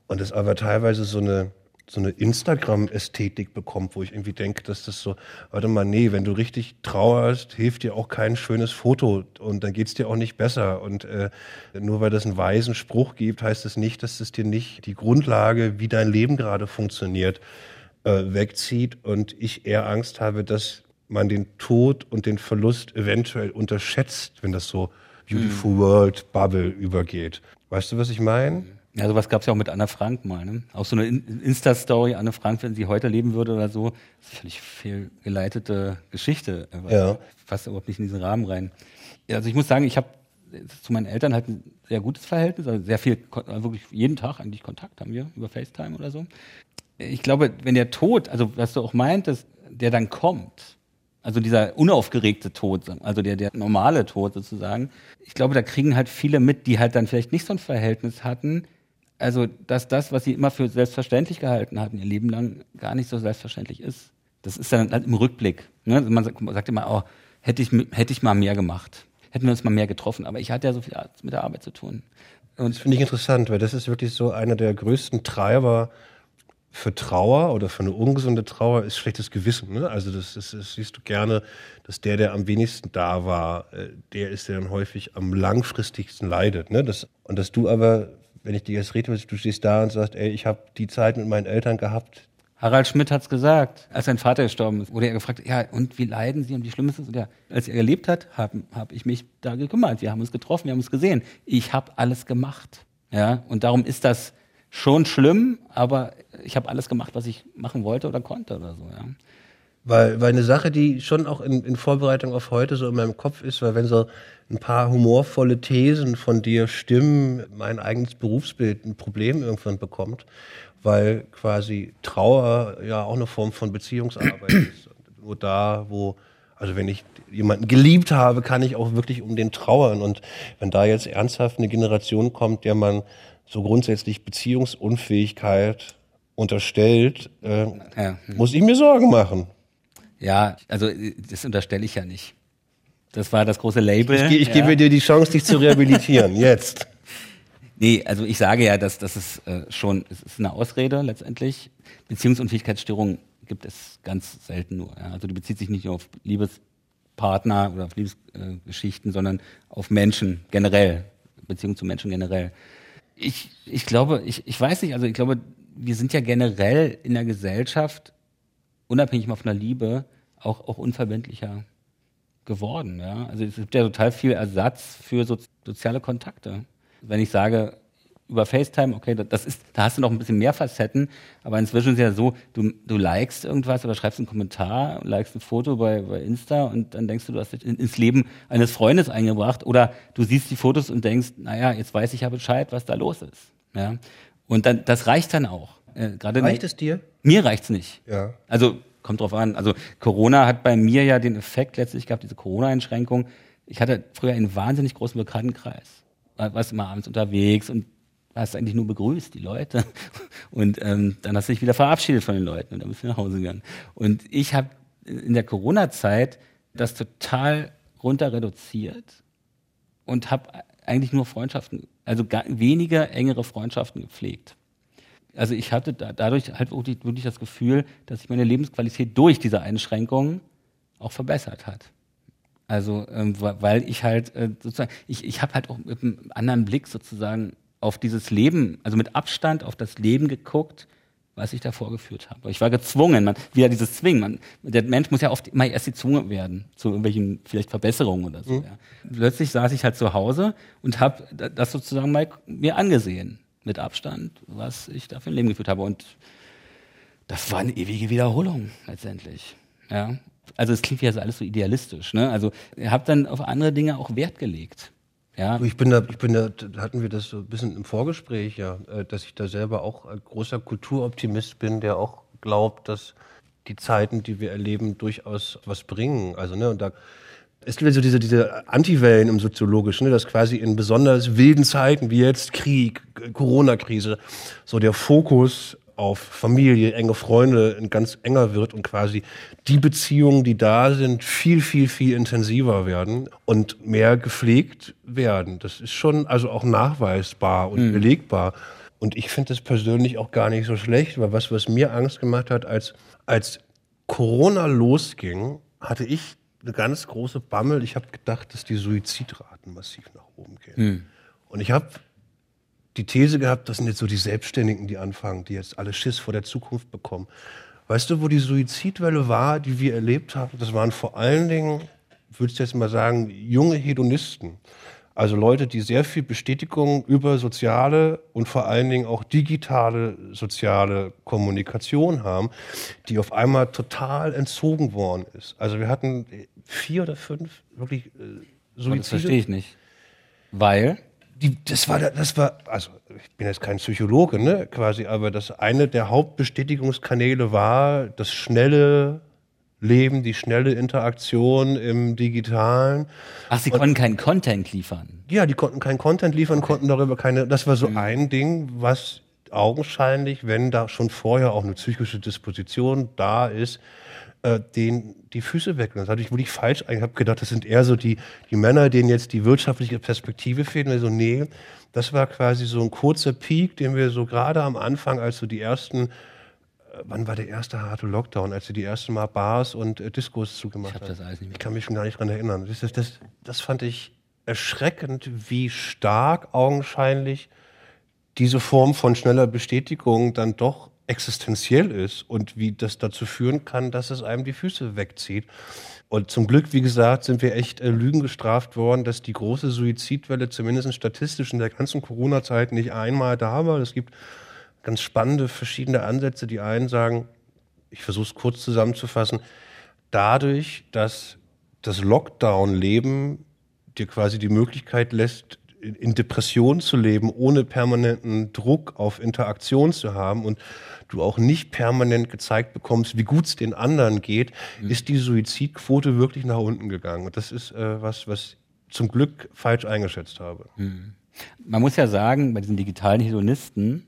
Und das aber teilweise so eine, so eine Instagram-Ästhetik bekommt, wo ich irgendwie denke, dass das so, warte mal, nee, wenn du richtig trauerst, hilft dir auch kein schönes Foto und dann geht's dir auch nicht besser. Und äh, nur weil das einen weisen Spruch gibt, heißt es das nicht, dass es dir nicht die Grundlage, wie dein Leben gerade funktioniert, äh, wegzieht. Und ich eher Angst habe, dass man den Tod und den Verlust eventuell unterschätzt, wenn das so Beautiful mhm. World Bubble übergeht. Weißt du, was ich meine? Ja, sowas gab es ja auch mit Anna Frank mal. Ne? Auch so eine Insta-Story, Anne Frank, wenn sie heute leben würde oder so. Das ist völlig fehlgeleitete Geschichte. Ja. Passt überhaupt nicht in diesen Rahmen rein. Ja, also ich muss sagen, ich habe zu meinen Eltern halt ein sehr gutes Verhältnis, also sehr viel, also wirklich jeden Tag eigentlich Kontakt haben wir über FaceTime oder so. Ich glaube, wenn der Tod, also was du auch meintest, der dann kommt, also dieser unaufgeregte Tod, also der, der normale Tod sozusagen. Ich glaube, da kriegen halt viele mit, die halt dann vielleicht nicht so ein Verhältnis hatten. Also, dass das, was sie immer für selbstverständlich gehalten hatten, ihr Leben lang gar nicht so selbstverständlich ist. Das ist dann halt im Rückblick. Ne? Also man sagt immer, oh, hätte ich, hätte ich mal mehr gemacht. Hätten wir uns mal mehr getroffen. Aber ich hatte ja so viel mit der Arbeit zu tun. Und das finde ich interessant, weil das ist wirklich so einer der größten Treiber für Trauer oder für eine ungesunde Trauer ist schlechtes Gewissen. Ne? Also das, das, das, siehst du gerne, dass der, der am wenigsten da war, äh, der ist, der dann häufig am langfristigsten leidet. Ne? Das, und dass du aber, wenn ich dir jetzt rede, du stehst da und sagst, ey, ich habe die Zeit mit meinen Eltern gehabt. Harald Schmidt hat's gesagt, als sein Vater gestorben ist, wurde er gefragt, ja, und wie leiden Sie und wie schlimm? Und ja, als er gelebt hat, habe hab ich mich da gekümmert. Wir haben uns getroffen, wir haben uns gesehen. Ich habe alles gemacht. Ja, und darum ist das schon schlimm, aber ich habe alles gemacht, was ich machen wollte oder konnte oder so, ja. Weil, weil eine Sache, die schon auch in, in Vorbereitung auf heute so in meinem Kopf ist, weil wenn so ein paar humorvolle Thesen von dir stimmen, mein eigenes Berufsbild ein Problem irgendwann bekommt, weil quasi Trauer ja auch eine Form von Beziehungsarbeit ist. Nur da, wo, also wenn ich jemanden geliebt habe, kann ich auch wirklich um den trauern. Und wenn da jetzt ernsthaft eine Generation kommt, der man so grundsätzlich Beziehungsunfähigkeit unterstellt, äh, ja. Muss ich mir Sorgen machen. Ja, also das unterstelle ich ja nicht. Das war das große Label. Ich, ich, ja. gebe dir die Chance, dich zu rehabilitieren, jetzt. Nee, also ich sage ja, dass das ist äh, schon, es ist eine Ausrede letztendlich. Beziehungsunfähigkeitsstörungen gibt es ganz selten nur. Ja. Also die bezieht sich nicht nur auf Liebespartner oder auf Liebesgeschichten, äh, sondern auf Menschen generell, Beziehung zu Menschen generell ich, ich glaube, ich, ich weiß nicht, also ich glaube, wir sind ja generell in der Gesellschaft, unabhängig mal von der Liebe, auch, auch unverbindlicher geworden. Ja? Also es gibt ja total viel Ersatz für so, soziale Kontakte. Wenn ich sage, über FaceTime, okay, das ist, da hast du noch ein bisschen mehr Facetten, aber inzwischen ist es ja so, du, du likest irgendwas oder schreibst einen Kommentar, likest ein Foto bei, bei Insta und dann denkst du, du hast dich ins Leben eines Freundes eingebracht oder du siehst die Fotos und denkst, naja, jetzt weiß ich ja Bescheid, was da los ist. Ja? Und dann, das reicht dann auch. Äh, reicht es dir? Mir reicht's nicht. Ja. Also, kommt drauf an. Also, Corona hat bei mir ja den Effekt letztlich gehabt, diese Corona-Einschränkung. Ich hatte früher einen wahnsinnig großen Bekanntenkreis. Warst immer abends unterwegs und hast eigentlich nur begrüßt, die Leute. Und ähm, dann hast du dich wieder verabschiedet von den Leuten und dann bist du nach Hause gegangen. Und ich habe in der Corona-Zeit das total runter reduziert und habe eigentlich nur Freundschaften, also weniger engere Freundschaften gepflegt. Also ich hatte da, dadurch halt wirklich, wirklich das Gefühl, dass sich meine Lebensqualität durch diese Einschränkungen auch verbessert hat. Also ähm, weil ich halt äh, sozusagen, ich, ich habe halt auch mit einem anderen Blick sozusagen auf dieses Leben, also mit Abstand auf das Leben geguckt, was ich da vorgeführt habe. Ich war gezwungen, man, wieder dieses Zwingen. Man, der Mensch muss ja oft immer erst gezwungen werden zu irgendwelchen vielleicht Verbesserungen oder so. Mhm. Ja. Plötzlich saß ich halt zu Hause und habe das sozusagen mal mir angesehen, mit Abstand, was ich da für ein Leben geführt habe. Und das war eine ewige Wiederholung letztendlich. Ja. Also es klingt ja alles so idealistisch. Ne? Also ich habe dann auf andere Dinge auch Wert gelegt. Ja. Ich bin da, ich bin da, hatten wir das so ein bisschen im Vorgespräch, ja, äh, dass ich da selber auch ein großer Kulturoptimist bin, der auch glaubt, dass die Zeiten, die wir erleben, durchaus was bringen. Also, ne, und da, es gibt so diese, diese Antiwellen im Soziologischen, ne, dass quasi in besonders wilden Zeiten wie jetzt Krieg, Corona-Krise, so der Fokus auf Familie, enge Freunde ganz enger wird und quasi die Beziehungen, die da sind, viel, viel, viel intensiver werden und mehr gepflegt werden. Das ist schon also auch nachweisbar und mhm. belegbar. Und ich finde das persönlich auch gar nicht so schlecht, weil was, was mir Angst gemacht hat, als, als Corona losging, hatte ich eine ganz große Bammel. Ich habe gedacht, dass die Suizidraten massiv nach oben gehen. Mhm. Und ich habe die These gehabt, das sind jetzt so die Selbstständigen, die anfangen, die jetzt alle Schiss vor der Zukunft bekommen. Weißt du, wo die Suizidwelle war, die wir erlebt haben? Das waren vor allen Dingen, würde ich jetzt mal sagen, junge Hedonisten. Also Leute, die sehr viel Bestätigung über soziale und vor allen Dingen auch digitale soziale Kommunikation haben, die auf einmal total entzogen worden ist. Also wir hatten vier oder fünf wirklich äh, Suizide. Das verstehe ich nicht. Weil? die, das war, das war, also ich bin jetzt kein Psychologe, ne, quasi, aber das eine der Hauptbestätigungskanäle war das schnelle Leben, die schnelle Interaktion im Digitalen. Ach, sie Und, konnten keinen Content liefern. Ja, die konnten keinen Content liefern, okay. konnten darüber keine, das war so mhm. ein Ding, was augenscheinlich, wenn da schon vorher auch eine psychische Disposition da ist, äh, den die Füße weg. Das hatte ich wirklich falsch. Ich habe gedacht, das sind eher so die, die Männer, denen jetzt die wirtschaftliche Perspektive fehlt. Also nee, das war quasi so ein kurzer Peak, den wir so gerade am Anfang, als so die ersten, wann war der erste harte Lockdown, als sie die ersten Mal Bars und äh, Diskos zugemacht haben? Ich kann mich schon gar nicht dran erinnern. Das, das, das, das fand ich erschreckend, wie stark augenscheinlich diese Form von schneller Bestätigung dann doch existenziell ist und wie das dazu führen kann, dass es einem die Füße wegzieht. Und zum Glück, wie gesagt, sind wir echt äh, Lügen gestraft worden, dass die große Suizidwelle zumindest statistisch in der ganzen Corona-Zeit nicht einmal da war. Es gibt ganz spannende verschiedene Ansätze. Die einen sagen, ich versuche es kurz zusammenzufassen, dadurch, dass das Lockdown-Leben dir quasi die Möglichkeit lässt, in Depression zu leben, ohne permanenten Druck auf Interaktion zu haben und du auch nicht permanent gezeigt bekommst, wie gut es den anderen geht, mhm. ist die Suizidquote wirklich nach unten gegangen. Und das ist äh, was, was zum Glück falsch eingeschätzt habe. Mhm. Man muss ja sagen, bei diesen digitalen Hedonisten,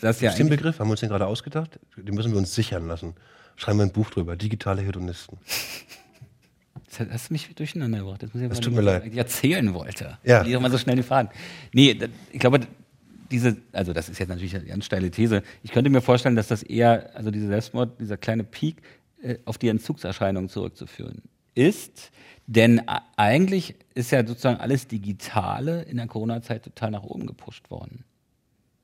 das ja. Den Begriff haben wir uns den gerade ausgedacht? Den müssen wir uns sichern lassen. Schreiben wir ein Buch drüber. Digitale Hedonisten. Jetzt hast du mich durcheinander gebracht. Das, muss ich das tut mir leid. Ich erzählen wollte. Ja. Ich mal so schnell den Faden. Nee, ich glaube, diese, also das ist jetzt natürlich eine ganz steile These. Ich könnte mir vorstellen, dass das eher, also dieser Selbstmord, dieser kleine Peak, äh, auf die Entzugserscheinung zurückzuführen ist. Denn eigentlich ist ja sozusagen alles Digitale in der Corona-Zeit total nach oben gepusht worden.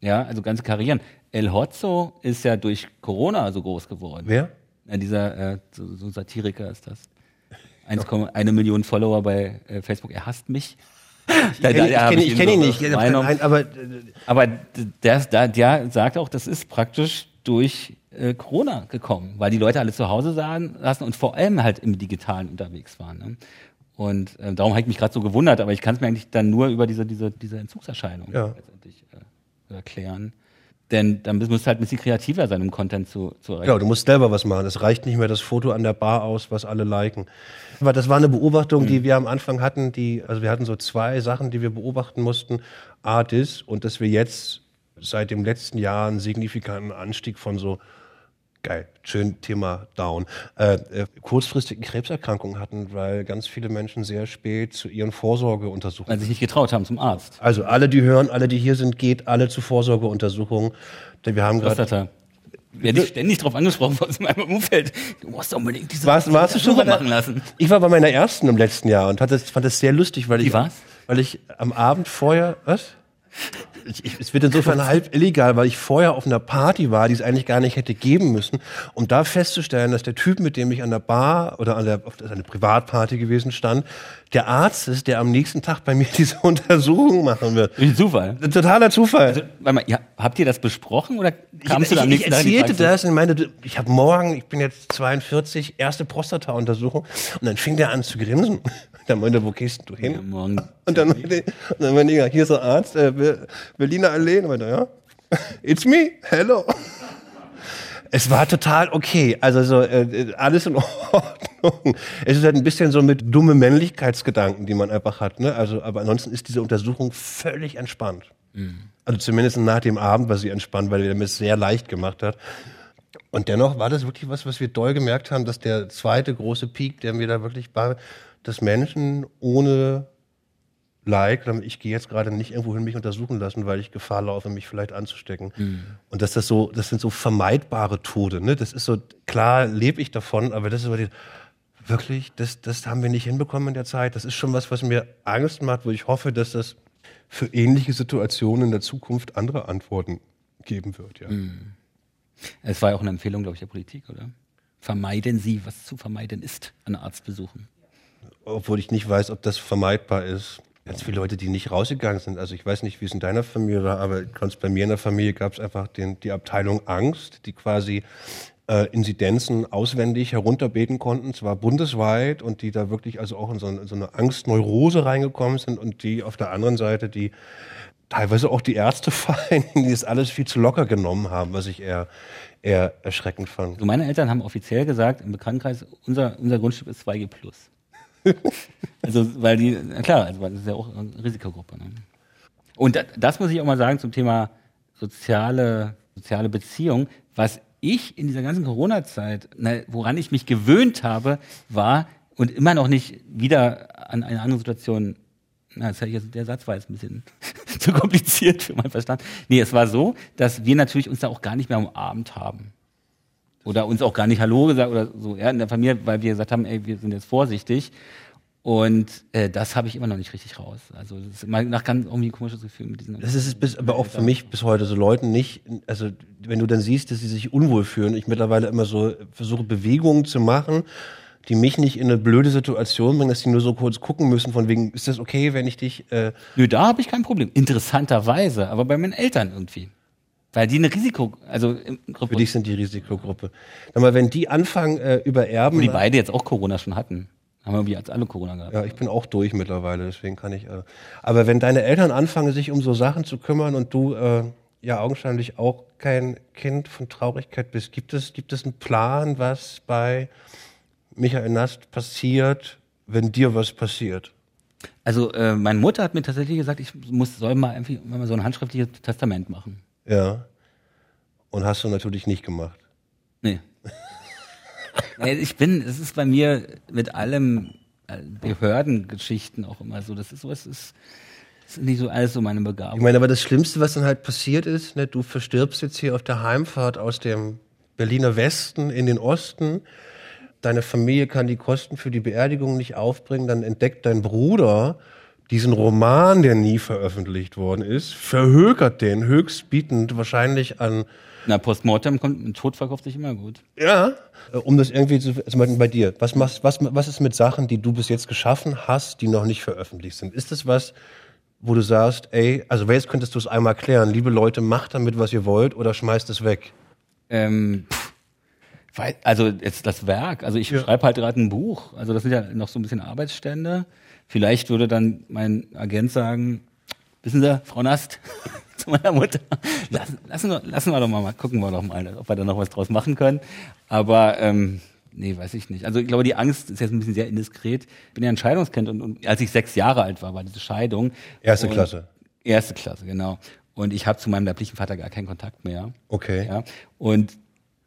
Ja, also ganze Karrieren. El Hotzo ist ja durch Corona so groß geworden. Wer? Ja, dieser, äh, so, so Satiriker ist das. 1,1 Million Follower bei äh, Facebook. Er hasst mich. Ich kenne kenn, kenn ihn nicht. Ein, aber aber der, der, der sagt auch, das ist praktisch durch äh, Corona gekommen, weil die Leute alle zu Hause saßen und vor allem halt im Digitalen unterwegs waren. Ne? Und äh, darum habe ich mich gerade so gewundert, aber ich kann es mir eigentlich dann nur über diese, diese, diese Entzugserscheinung ja. letztendlich äh, erklären. Denn dann musst du halt ein bisschen kreativer sein, um Content zu, zu erreichen. Ja, du musst selber was machen. Es reicht nicht mehr das Foto an der Bar aus, was alle liken. Aber das war eine Beobachtung, mhm. die wir am Anfang hatten, die, also wir hatten so zwei Sachen, die wir beobachten mussten. A, das und dass wir jetzt seit dem letzten Jahr einen signifikanten Anstieg von so geil, schön Thema down, äh, äh, kurzfristigen Krebserkrankungen hatten, weil ganz viele Menschen sehr spät zu ihren Vorsorgeuntersuchungen. Weil sie sich nicht getraut haben zum Arzt. Also alle, die hören, alle, die hier sind, geht alle zu Vorsorgeuntersuchungen. Denn wir haben gerade werde ich ständig darauf angesprochen aus meinem Umfeld. Du musst doch unbedingt diese warst, warst du schon machen lassen. Ich war bei meiner ersten im letzten Jahr und fand das, fand das sehr lustig, weil ich, weil ich am Abend vorher, was? Ich, ich, es wird insofern halb illegal, weil ich vorher auf einer Party war, die es eigentlich gar nicht hätte geben müssen, um da festzustellen, dass der Typ, mit dem ich an der Bar oder an der, auf der eine Privatparty gewesen stand, der Arzt ist, der am nächsten Tag bei mir diese Untersuchung machen wird. Ein Zufall. Ein totaler Zufall. Also, mal, ja, habt ihr das besprochen oder kamst ich, du am nächsten Tag? Ich erzählte das und meinte, ich habe morgen, ich bin jetzt 42, erste Prostata-Untersuchung und dann fing der an zu grinsen. Dann meinte, wo gehst du hin? Ja, morgen. Und dann meinte, und dann meinte ich, hier ist der Arzt, äh, Berliner Allee. Und meinte, ja, it's me, hello. Es war total okay. Also so äh, alles in Ordnung. Es ist halt ein bisschen so mit dumme Männlichkeitsgedanken, die man einfach hat. Ne? Also, aber ansonsten ist diese Untersuchung völlig entspannt. Also zumindest nach dem Abend war sie entspannt, weil er mir es sehr leicht gemacht hat. Und dennoch war das wirklich was, was wir doll gemerkt haben, dass der zweite große Peak, der mir da wirklich war, dass Menschen ohne Like, ich gehe jetzt gerade nicht irgendwo hin mich untersuchen lassen, weil ich Gefahr laufe, mich vielleicht anzustecken. Mhm. Und dass das so, das sind so vermeidbare Tode. Ne? Das ist so, klar lebe ich davon, aber das ist aber die, wirklich, das, das haben wir nicht hinbekommen in der Zeit. Das ist schon was, was mir Angst macht, wo ich hoffe, dass das für ähnliche Situationen in der Zukunft andere Antworten geben wird. Ja. Mhm. Es war ja auch eine Empfehlung, glaube ich, der Politik, oder? Vermeiden Sie, was zu vermeiden ist an Arztbesuchen. Obwohl ich nicht weiß, ob das vermeidbar ist ganz viele Leute, die nicht rausgegangen sind. Also ich weiß nicht, wie es in deiner Familie war, aber ganz bei mir in der Familie gab es einfach den, die Abteilung Angst, die quasi äh, Inzidenzen auswendig herunterbeten konnten, zwar bundesweit und die da wirklich also auch in so, in so eine Angstneurose reingekommen sind und die auf der anderen Seite, die teilweise auch die Ärzte fallen, die das alles viel zu locker genommen haben, was ich eher, eher erschreckend fand. Also meine Eltern haben offiziell gesagt, im Bekanntenkreis, unser, unser Grundstück ist 2G+. Also, weil die, na klar, also, weil das ist ja auch eine Risikogruppe. Ne? Und das, das muss ich auch mal sagen zum Thema soziale, soziale Beziehung. Was ich in dieser ganzen Corona-Zeit, woran ich mich gewöhnt habe, war und immer noch nicht wieder an eine andere Situation na, das jetzt, der Satz war jetzt ein bisschen zu kompliziert für meinen Verstand. Nee, es war so, dass wir natürlich uns da auch gar nicht mehr umarmt haben oder uns auch gar nicht Hallo gesagt oder so ja, in der Familie, weil wir gesagt haben, ey, wir sind jetzt vorsichtig. Und äh, das habe ich immer noch nicht richtig raus. Also das ist immer nach ganz irgendwie ein komisches Gefühl mit diesen. Das ist bis, aber auch für mich bis heute so Leuten nicht. Also wenn du dann siehst, dass sie sich unwohl fühlen, ich mittlerweile immer so versuche Bewegungen zu machen, die mich nicht in eine blöde Situation bringen, dass die nur so kurz gucken müssen, von wegen, ist das okay, wenn ich dich. Äh Nö, da habe ich kein Problem. Interessanterweise, aber bei meinen Eltern irgendwie. Weil die eine Risiko, also Gruppe. Für dich sind die Risikogruppe. Mal, wenn die anfangen äh, über Erben. Und die beide jetzt auch Corona schon hatten. Haben wir wie als alle Corona gehabt. Ja, ich bin auch durch mittlerweile, deswegen kann ich. Äh, aber wenn deine Eltern anfangen, sich um so Sachen zu kümmern und du äh, ja augenscheinlich auch kein Kind von Traurigkeit bist, gibt es, gibt es einen Plan, was bei Michael Nast passiert, wenn dir was passiert? Also äh, meine Mutter hat mir tatsächlich gesagt, ich muss soll mal einfach mal so ein handschriftliches Testament machen. Ja. Und hast du natürlich nicht gemacht. Nee. ich bin, es ist bei mir mit allem äh, Behördengeschichten auch immer so. Das ist so, es ist, ist nicht so alles so meine Begabung. Ich meine, aber das Schlimmste, was dann halt passiert ist, ne, du verstirbst jetzt hier auf der Heimfahrt aus dem Berliner Westen in den Osten. Deine Familie kann die Kosten für die Beerdigung nicht aufbringen. Dann entdeckt dein Bruder, diesen Roman, der nie veröffentlicht worden ist, verhökert den höchstbietend wahrscheinlich an. Na, Postmortem kommt, ein Tod verkauft sich immer gut. Ja, äh, um das irgendwie zu, also bei dir, was machst, was, was ist mit Sachen, die du bis jetzt geschaffen hast, die noch nicht veröffentlicht sind? Ist das was, wo du sagst, ey, also jetzt könntest du es einmal klären, liebe Leute, macht damit, was ihr wollt oder schmeißt es weg? Ähm, also jetzt das Werk, also ich ja. schreibe halt gerade ein Buch, also das sind ja noch so ein bisschen Arbeitsstände. Vielleicht würde dann mein Agent sagen, wissen Sie, Frau Nast, zu meiner Mutter, lassen, lassen, wir, lassen wir doch mal, gucken wir doch mal, ob wir da noch was draus machen können. Aber ähm, nee, weiß ich nicht. Also ich glaube, die Angst ist jetzt ein bisschen sehr indiskret. Ich bin ja ein Scheidungskind und, und als ich sechs Jahre alt war, war diese Scheidung. Erste Klasse. Erste Klasse, genau. Und ich habe zu meinem leiblichen Vater gar keinen Kontakt mehr. Okay. Ja. Und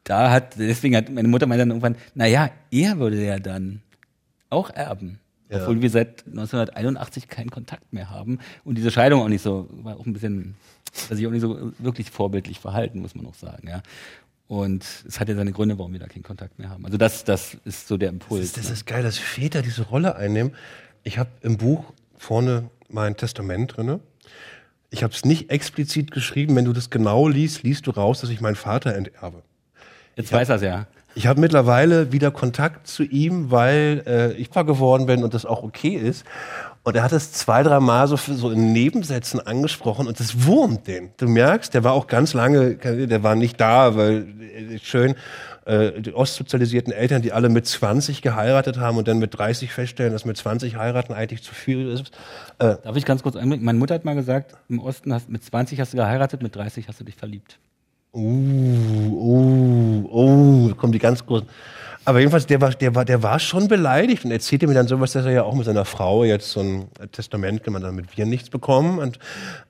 da hat, deswegen hat meine Mutter meinte dann irgendwann, na ja, er würde ja dann auch erben. Ja. Obwohl wir seit 1981 keinen Kontakt mehr haben und diese Scheidung auch nicht so, war auch ein bisschen, dass ich auch nicht so wirklich vorbildlich verhalten, muss man auch sagen, ja. Und es hat ja seine Gründe, warum wir da keinen Kontakt mehr haben. Also das, das ist so der Impuls. Das ist, das ne? ist geil, dass Väter diese Rolle einnehmen. Ich habe im Buch vorne mein Testament drinne. Ich habe es nicht explizit geschrieben. Wenn du das genau liest, liest du raus, dass ich meinen Vater enterbe. Jetzt ich weiß er ja. Ich habe mittlerweile wieder Kontakt zu ihm, weil äh, ich Papa geworden bin und das auch okay ist. Und er hat es zwei, drei Mal so, so in Nebensätzen angesprochen und das wurmt den. Du merkst, der war auch ganz lange, der war nicht da, weil äh, schön äh, die ostsozialisierten Eltern, die alle mit 20 geheiratet haben und dann mit 30 feststellen, dass mit 20 heiraten eigentlich zu viel ist. Äh, Darf ich ganz kurz einblicken? Meine Mutter hat mal gesagt, im Osten hast mit 20 hast du geheiratet, mit 30 hast du dich verliebt. Uh, uh, uh, kommen die ganz großen. Aber jedenfalls, der war, der, war, der war schon beleidigt und erzählte mir dann sowas, dass er ja auch mit seiner Frau jetzt so ein Testament gemacht hat, damit wir nichts bekommen. Und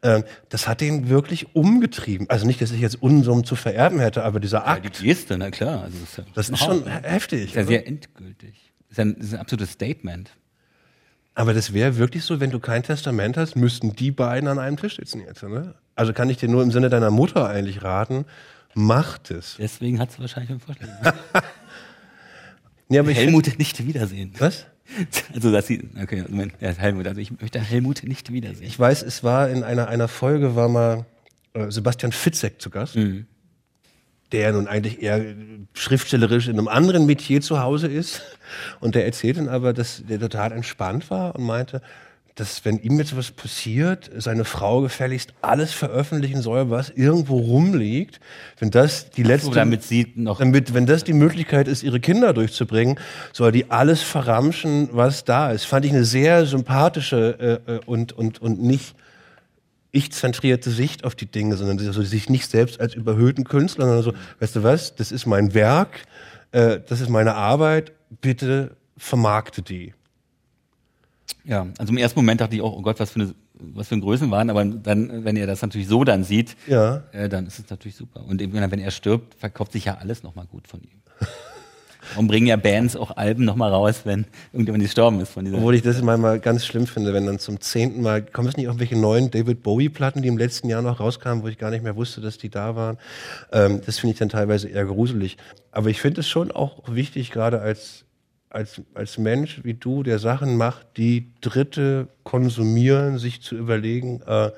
äh, das hat ihn wirklich umgetrieben. Also nicht, dass ich jetzt Unsummen zu vererben hätte, aber dieser Ja, die Akt, Geste, na klar. Also das ist, ja das ist schon ne? heftig. ist ja sehr endgültig. Das ist ein, das ist ein absolutes Statement. Aber das wäre wirklich so, wenn du kein Testament hast, müssten die beiden an einem Tisch sitzen jetzt. Ne? Also kann ich dir nur im Sinne deiner Mutter eigentlich raten, mach das. Deswegen hat sie wahrscheinlich einen Vorschlag. Nee, ich find- Helmut nicht wiedersehen. was? Also, dass sie, okay, Moment, ja, Helmut, also ich möchte Helmut nicht wiedersehen. Ich weiß, es war in einer, einer Folge, war mal äh, Sebastian Fitzek zu Gast, der nun eigentlich eher schriftstellerisch in einem anderen Metier zu Hause ist. Und der erzählt dann aber, dass der total entspannt war und meinte, dass wenn ihm jetzt was passiert, seine Frau gefälligst alles veröffentlichen soll, was irgendwo rumliegt. Wenn das die letzte, So, damit sie noch damit, wenn das die Möglichkeit ist, ihre Kinder durchzubringen, soll die alles verramschen, was da ist. Fand ich eine sehr sympathische äh, äh, und, und, und nicht ich-zentrierte Sicht auf die Dinge, sondern so, sich nicht selbst als überhöhten Künstler, sondern so, weißt du was, das ist mein Werk, äh, das ist meine Arbeit, bitte vermarkte die. Ja, also im ersten Moment dachte ich auch, oh Gott, was für eine, was für ein Größenwahn, aber dann, wenn er das natürlich so dann sieht, Ja. äh, dann ist es natürlich super. Und eben, wenn er stirbt, verkauft sich ja alles nochmal gut von ihm. Warum bringen ja Bands auch Alben nochmal raus, wenn irgendjemand gestorben ist von dieser. Obwohl ich das manchmal ganz schlimm finde, wenn dann zum zehnten Mal, kommen es nicht irgendwelche neuen David Bowie-Platten, die im letzten Jahr noch rauskamen, wo ich gar nicht mehr wusste, dass die da waren. Ähm, das finde ich dann teilweise eher gruselig. Aber ich finde es schon auch wichtig, gerade als, als, als Mensch wie du, der Sachen macht, die Dritte konsumieren, sich zu überlegen, äh,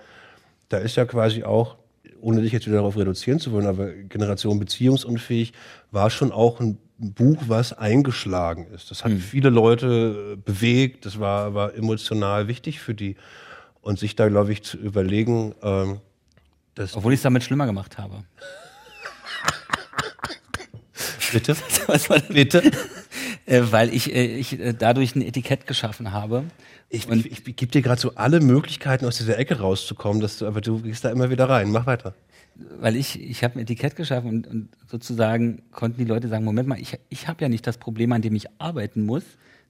da ist ja quasi auch, ohne dich jetzt wieder darauf reduzieren zu wollen, aber Generation Beziehungsunfähig war schon auch ein Buch, was eingeschlagen ist. Das hat viele Leute äh, bewegt, das war, war emotional wichtig für die. Und sich da, glaube ich, zu überlegen, ähm, das Obwohl ich es damit schlimmer gemacht habe. bitte, Was war das? bitte. Äh, weil ich, äh, ich äh, dadurch ein Etikett geschaffen habe. Ich, ich, ich gebe dir gerade so alle Möglichkeiten, aus dieser Ecke rauszukommen, dass du, aber du gehst da immer wieder rein. Mach weiter. weil ich, ich habe ein Etikett geschaffen und, und sozusagen konnten die Leute sagen, Moment mal, ich, ich habe ja nicht das Problem, an dem ich arbeiten muss,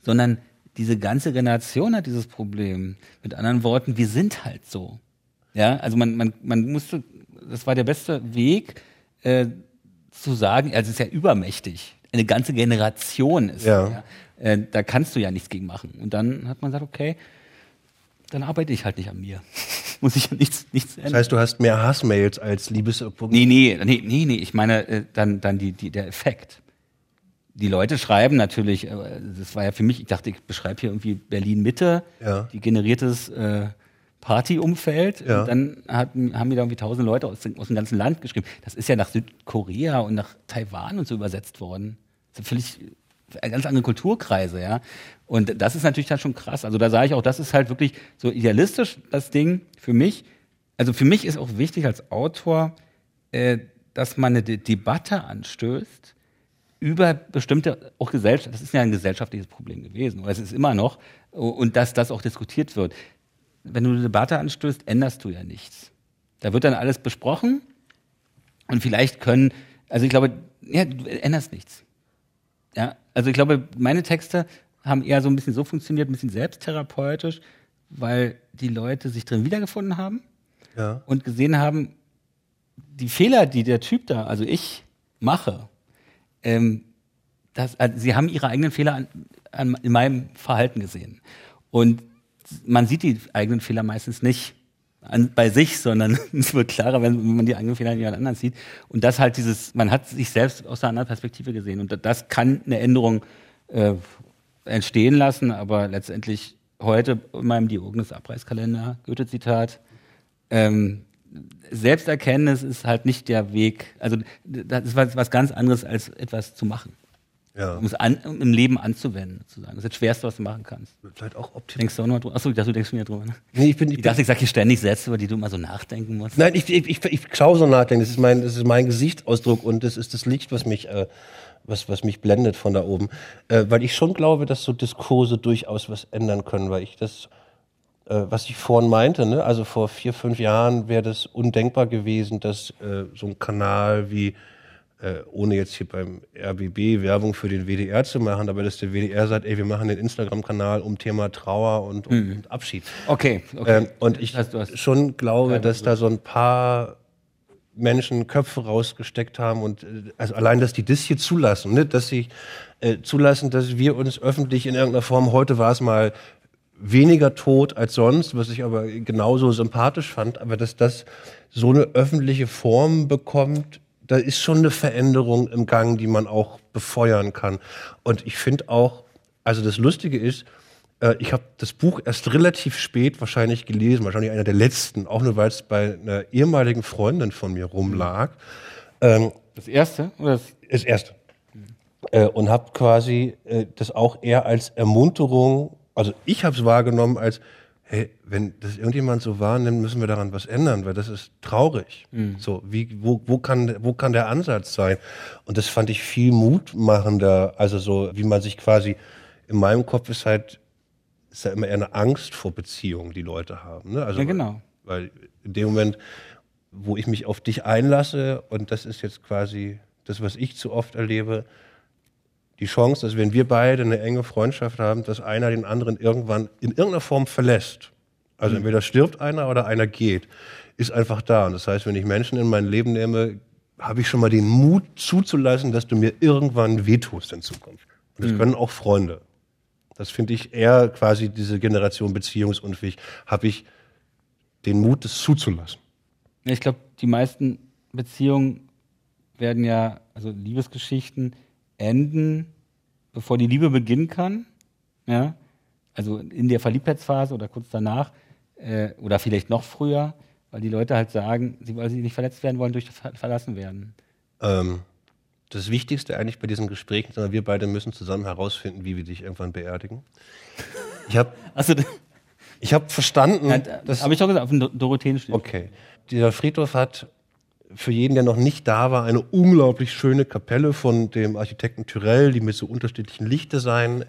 sondern diese ganze Generation hat dieses Problem. Mit anderen Worten, wir sind halt so. Ja, also man, man, man musste, das war der beste Weg, äh, zu sagen, also es ist ja übermächtig. Eine ganze Generation ist. Ja. Äh, da kannst du ja nichts gegen machen. Und dann hat man gesagt, okay, dann arbeite ich halt nicht an mir. Muss ich ja nichts, nichts ändern. Das heißt, du hast mehr Hassmails als Liebes... Nee, nee, nee, nee, nee. Ich meine, äh, dann, dann die, die, der Effekt. Die Leute schreiben natürlich, äh, das war ja für mich, ich dachte, ich beschreibe hier irgendwie Berlin Mitte, Ja. die generiertes äh, Partyumfeld. Ja. Und dann hat, haben mir da irgendwie tausend Leute aus, dem- aus dem ganzen Land geschrieben. Das ist ja nach Südkorea und nach Taiwan und so übersetzt worden. Das sind völlig äh, ganz andere Kulturkreise, ja. Und das ist natürlich dann schon krass. Also da sage ich auch, das ist halt wirklich so idealistisch, das Ding für mich. Also für mich ist auch wichtig als Autor, äh, dass man eine De Debatte anstößt über bestimmte, auch Gesellschaft, das ist ja ein gesellschaftliches Problem gewesen, oder es ist immer noch, und dass das auch diskutiert wird. Wenn du eine Debatte anstößt, änderst du ja nichts. Da wird dann alles besprochen und vielleicht können, also ich glaube, ja, du änderst nichts. Ja, also ich glaube, meine Texte haben eher so ein bisschen so funktioniert, ein bisschen selbsttherapeutisch, weil die Leute sich drin wiedergefunden haben Ja. und gesehen haben, die Fehler, die der Typ da, also ich, mache, ähm, das, also sie haben ihre eigenen Fehler an, an, in meinem Verhalten gesehen. Und man sieht die eigenen Fehler meistens nicht an, bei sich, sondern es wird klarer, wenn, man die eigenen Fehler in jemand anderen sieht. Und das halt dieses, man hat sich selbst aus einer anderen Perspektive gesehen. Und das kann eine Änderung äh, entstehen lassen, aber letztendlich heute in meinem Diogenes-Abreißkalender, Goethe-Zitat, ähm, Selbsterkenntnis ist halt nicht der Weg, also das ist was, was ganz anderes als etwas zu machen, Ja. um es an, um im Leben anzuwenden, sozusagen. Das ist das Schwerste, was du machen kannst. Vielleicht auch optimistisch. Denkst du auch noch drüber? Achso, ich dachte, du denkst mir drüber. Ne? Nee, ich bin, ich Ich dachte, ich sag hier ständig Sätze, über die du immer so nachdenken musst. Nein, ich, ich, ich, ich schaue so nachdenken. Das ist mein, das ist mein Gesichtsausdruck und das ist das Licht, was mich, äh, was, was mich blendet von da oben. Äh, weil ich schon glaube, dass so Diskurse durchaus was ändern können, weil ich das, äh, was ich vorhin meinte, ne? also vor vier, fünf Jahren wäre das undenkbar gewesen, dass äh, so ein Kanal wie äh, ohne jetzt hier beim RBB Werbung für den WDR zu machen, aber dass der WDR sagt, ey, wir machen den Instagram-Kanal um Thema Trauer und, und, Mhm. und Abschied. Okay, okay. Ähm, und ich Das heißt, schon glaube, dass da so ein paar Menschen Köpfe rausgesteckt haben und äh, also allein, dass die das hier zulassen, ne? dass sie äh, zulassen, dass wir uns öffentlich in irgendeiner Form, heute war es mal weniger tot als sonst, was ich aber genauso sympathisch fand, aber dass das so eine öffentliche Form bekommt, da ist schon eine Veränderung im Gang, die man auch befeuern kann. Und ich finde auch, also das Lustige ist, äh, ich habe das Buch erst relativ spät wahrscheinlich gelesen, wahrscheinlich einer der letzten, auch nur weil es bei einer ehemaligen Freundin von mir rumlag. Ähm, das erste? Oder das, das erste. Äh, und habe quasi äh, das auch eher als Ermunterung, also ich habe es wahrgenommen als, hey, wenn das irgendjemand so wahrnimmt, müssen wir daran was ändern, weil das ist traurig. So, wie, wo, wo, kann, wo kann der Ansatz sein? Und das fand ich viel mutmachender, also so, wie man sich quasi, in meinem Kopf ist halt, ist ja immer eher eine Angst vor Beziehungen, die Leute haben. Ne? Also, Ja, genau. Weil in dem Moment, wo ich mich auf dich einlasse, und das ist jetzt quasi das, was ich zu oft erlebe, die Chance, dass wenn wir beide eine enge Freundschaft haben, dass einer den anderen irgendwann in irgendeiner Form verlässt. Also entweder stirbt einer oder einer geht, ist einfach da. Und das heißt, wenn ich Menschen in mein Leben nehme, habe ich schon mal den Mut zuzulassen, dass du mir irgendwann wehtust in Zukunft. Und das können auch Freunde. Das finde ich eher quasi diese Generation beziehungsunfähig. Habe ich den Mut, das zuzulassen. Ich glaube, die meisten Beziehungen werden ja, also Liebesgeschichten enden, bevor die Liebe beginnen kann. Ja? Also in der Verliebtheitsphase oder kurz danach äh, oder vielleicht noch früher, weil die Leute halt sagen, sie, weil sie nicht verletzt werden wollen durch Ver verlassen werden. Ähm, das Wichtigste eigentlich bei diesen Gesprächen, sondern wir beide müssen zusammen herausfinden, wie wir dich irgendwann beerdigen. Ich habe Also, ich hab verstanden, das dass habe ich doch gesagt, auf dem Dor- Dorotheenstiel. Okay. Dieser Friedhof hat für jeden, der noch nicht da war, eine unglaublich schöne Kapelle von dem Architekten Tyrell, die mit so unterschiedlichen Lichtdesign.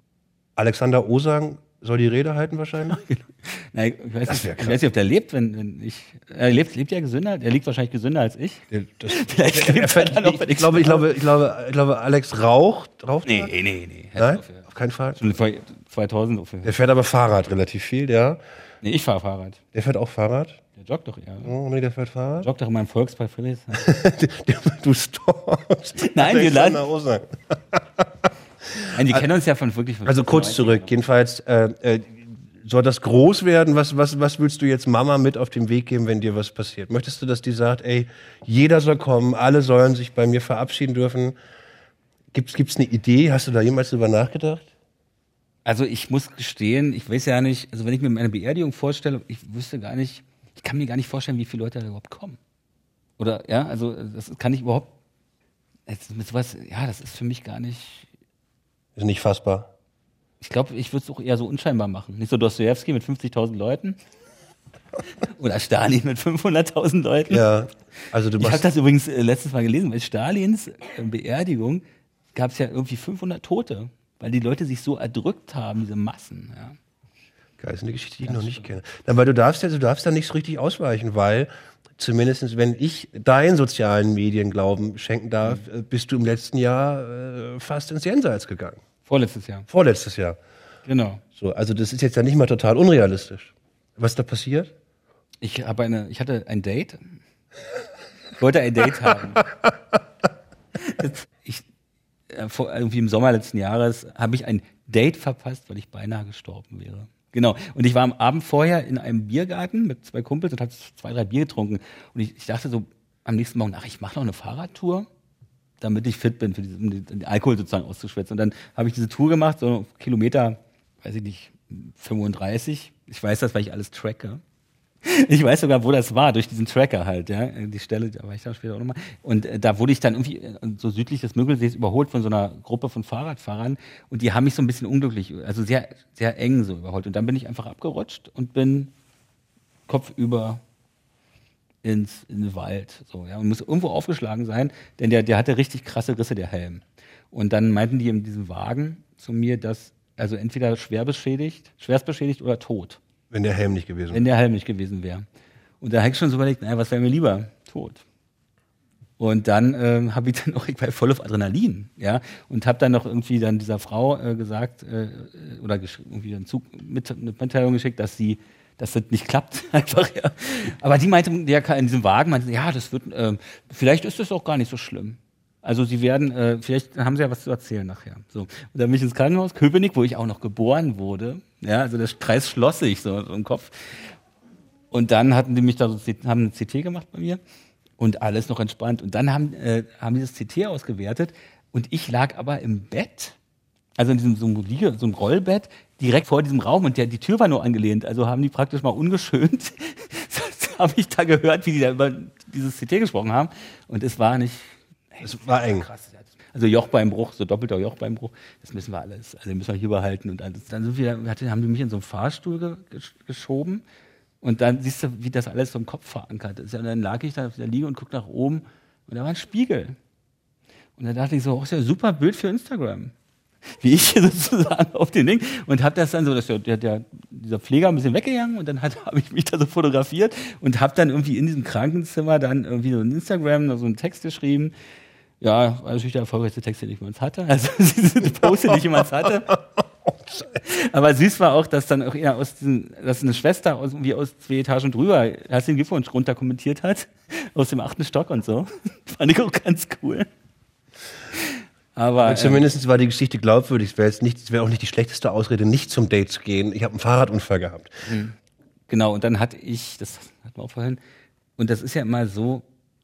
Alexander Osang soll die Rede halten wahrscheinlich. Nein, ich weiß, nicht, ich weiß nicht, ob der lebt, wenn, wenn ich. Er lebt, lebt ja gesünder? Er liegt wahrscheinlich gesünder als ich. Das, Vielleicht lebt er noch, wenn ich, glaube, ich, glaube, ich, glaube, ich glaube, Alex raucht. raucht Nee, er? nee, nee. Nein, Auf, auf keinen Fall. Schon vor 2000 ungefähr. Der fährt aber Fahrrad relativ viel, ja. Nee, ich fahre Fahrrad. Der fährt auch Fahrrad. Der joggt doch eher. Oh, nee, der fährt Fahrrad. Joggt doch in meinem Volkspark Friedrichs. du stalkst. Nein, wir Osang. Nein, die kennen uns ja von wirklich. von Also kurz 90ern. zurück. Jedenfalls äh, äh, soll das groß werden. Was, was, was willst du jetzt Mama mit auf den Weg geben, wenn dir was passiert? Möchtest du, dass die sagt, ey, jeder soll kommen, alle sollen sich bei mir verabschieden dürfen? Gibt's gibt's eine Idee? Hast du da jemals drüber nachgedacht? Also ich muss gestehen, ich weiß ja nicht, also wenn ich mir meine Beerdigung vorstelle, ich wüsste gar nicht, ich kann mir gar nicht vorstellen, wie viele Leute da überhaupt kommen. Oder, ja, also das kann ich überhaupt, mit sowas, ja, das ist für mich gar nicht, Ist nicht fassbar. ich glaube, ich würde es auch eher so unscheinbar machen. Nicht so Dostoevsky mit 50.000 Leuten. Oder Stalin mit 500.000 Leuten. Ja. Also du Ich habe das übrigens äh, letztens mal gelesen, bei Stalins äh, Beerdigung gab es ja irgendwie 500 Tote, weil die Leute sich so erdrückt haben, diese Massen. Ja. Geil, ist eine Geschichte, die ich noch nicht kenne. Na, weil du darfst ja, du darfst da nicht so richtig ausweichen, weil zumindest wenn ich deinen sozialen Medien Glauben schenken darf, Mhm. äh, bist du im letzten Jahr äh, fast ins Jenseits gegangen. Vorletztes Jahr. Vorletztes Jahr. Genau. So, also das ist jetzt ja nicht mal total unrealistisch. Was da passiert? Ich habe eine, ich hatte ein Date. Ich wollte ein Date haben. Äh, irgendwie im Sommer letzten Jahres habe ich ein Date verpasst, weil ich beinahe gestorben wäre. Genau. Und ich war am Abend vorher in einem Biergarten mit zwei Kumpels und habe zwei, drei Bier getrunken. Und ich, ich dachte so am nächsten Morgen, ach, ich mache noch eine Fahrradtour, damit ich fit bin, diese, um den, den Alkohol sozusagen auszuschwätzen. Und dann habe ich diese Tour gemacht, so Kilometer, weiß ich nicht, 35. Ich weiß das, weil ich alles tracke. Ich weiß sogar, wo das war, durch diesen Tracker halt, ja. Die Stelle, da war ich dann später auch nochmal. Und äh, da wurde ich dann irgendwie äh, so südlich des Müggelsees überholt von so einer Gruppe von Fahrradfahrern und die haben mich so ein bisschen unglücklich, also sehr, sehr eng so überholt. Und dann bin ich einfach abgerutscht und bin kopfüber ins, in den Wald. So, ja. Und muss irgendwo aufgeschlagen sein, denn der, der hatte richtig krasse Risse, der Helm. Und dann meinten die in diesem Wagen zu mir, dass also entweder schwer beschädigt, schwerst beschädigt oder tot Wenn der Helm nicht gewesen wäre. wenn der Helm nicht gewesen wäre. Und da habe ich schon so überlegt, naja, was wäre mir lieber? Tot. Und dann äh, habe ich dann auch, ich war voll auf Adrenalin, ja, und habe dann noch irgendwie dann dieser Frau äh, gesagt äh, oder irgendwie einen Zug mit, eine Mitteilung geschickt, dass sie dass das nicht klappt einfach ja. Aber die meinte, der in diesem Wagen meinte, ja, das wird, äh, vielleicht ist das auch gar nicht so schlimm. Also sie werden, äh, vielleicht haben sie ja was zu erzählen nachher. So. Und dann bin ich ins Krankenhaus, Köpenick, wo ich auch noch geboren wurde. Ja, also der Kreis schloss sich so im Kopf. Und dann hatten die mich da so, haben ein CT gemacht bei mir und alles noch entspannt. Und dann haben, äh, haben die das CT ausgewertet und ich lag aber im Bett, also in diesem so einem, so einem Rollbett, direkt vor diesem Raum und der, die Tür war nur angelehnt. Also haben die praktisch mal ungeschönt, habe ich da gehört, wie die da über dieses CT gesprochen haben. Und es war nicht es war eng. Krass. Also Jochbeinbruch, so doppelter Jochbeinbruch, das müssen wir alles, also müssen wir hier behalten. Und alles. dann sind wir, haben die mich in so einen Fahrstuhl ge geschoben und dann siehst du, wie das alles so im Kopf verankert ist. Und dann lag ich da auf der Liege und guck nach oben und da war ein Spiegel. Und dann dachte ich so, oh, ist ja ein super Bild für Instagram. Wie ich hier sozusagen auf den Ding. Und habe das dann so, dass der, der, dieser Pfleger ein bisschen weggegangen und dann habe ich mich da so fotografiert und habe dann irgendwie in diesem Krankenzimmer dann irgendwie so ein Instagram, so einen Text geschrieben ja, natürlich der erfolgreichste Text, den ich jemals hatte. Also diese Post, den ich jemals hatte. Aber süß war auch, dass dann auch eher aus diesen, dass eine Schwester aus, wie aus zwei Etagen drüber herzlichen Glückwunsch runter kommentiert hat. Aus dem achten Stock und so. Fand ich auch ganz cool. Aber und zumindest ähm, war die Geschichte glaubwürdig. Es wäre jetzt nicht, es wäre auch nicht die schlechteste Ausrede, nicht zum Date zu gehen. Ich habe einen Fahrradunfall gehabt. Mhm. Genau. Und dann hatte ich, das hatten wir auch vorhin. Und das ist ja immer so,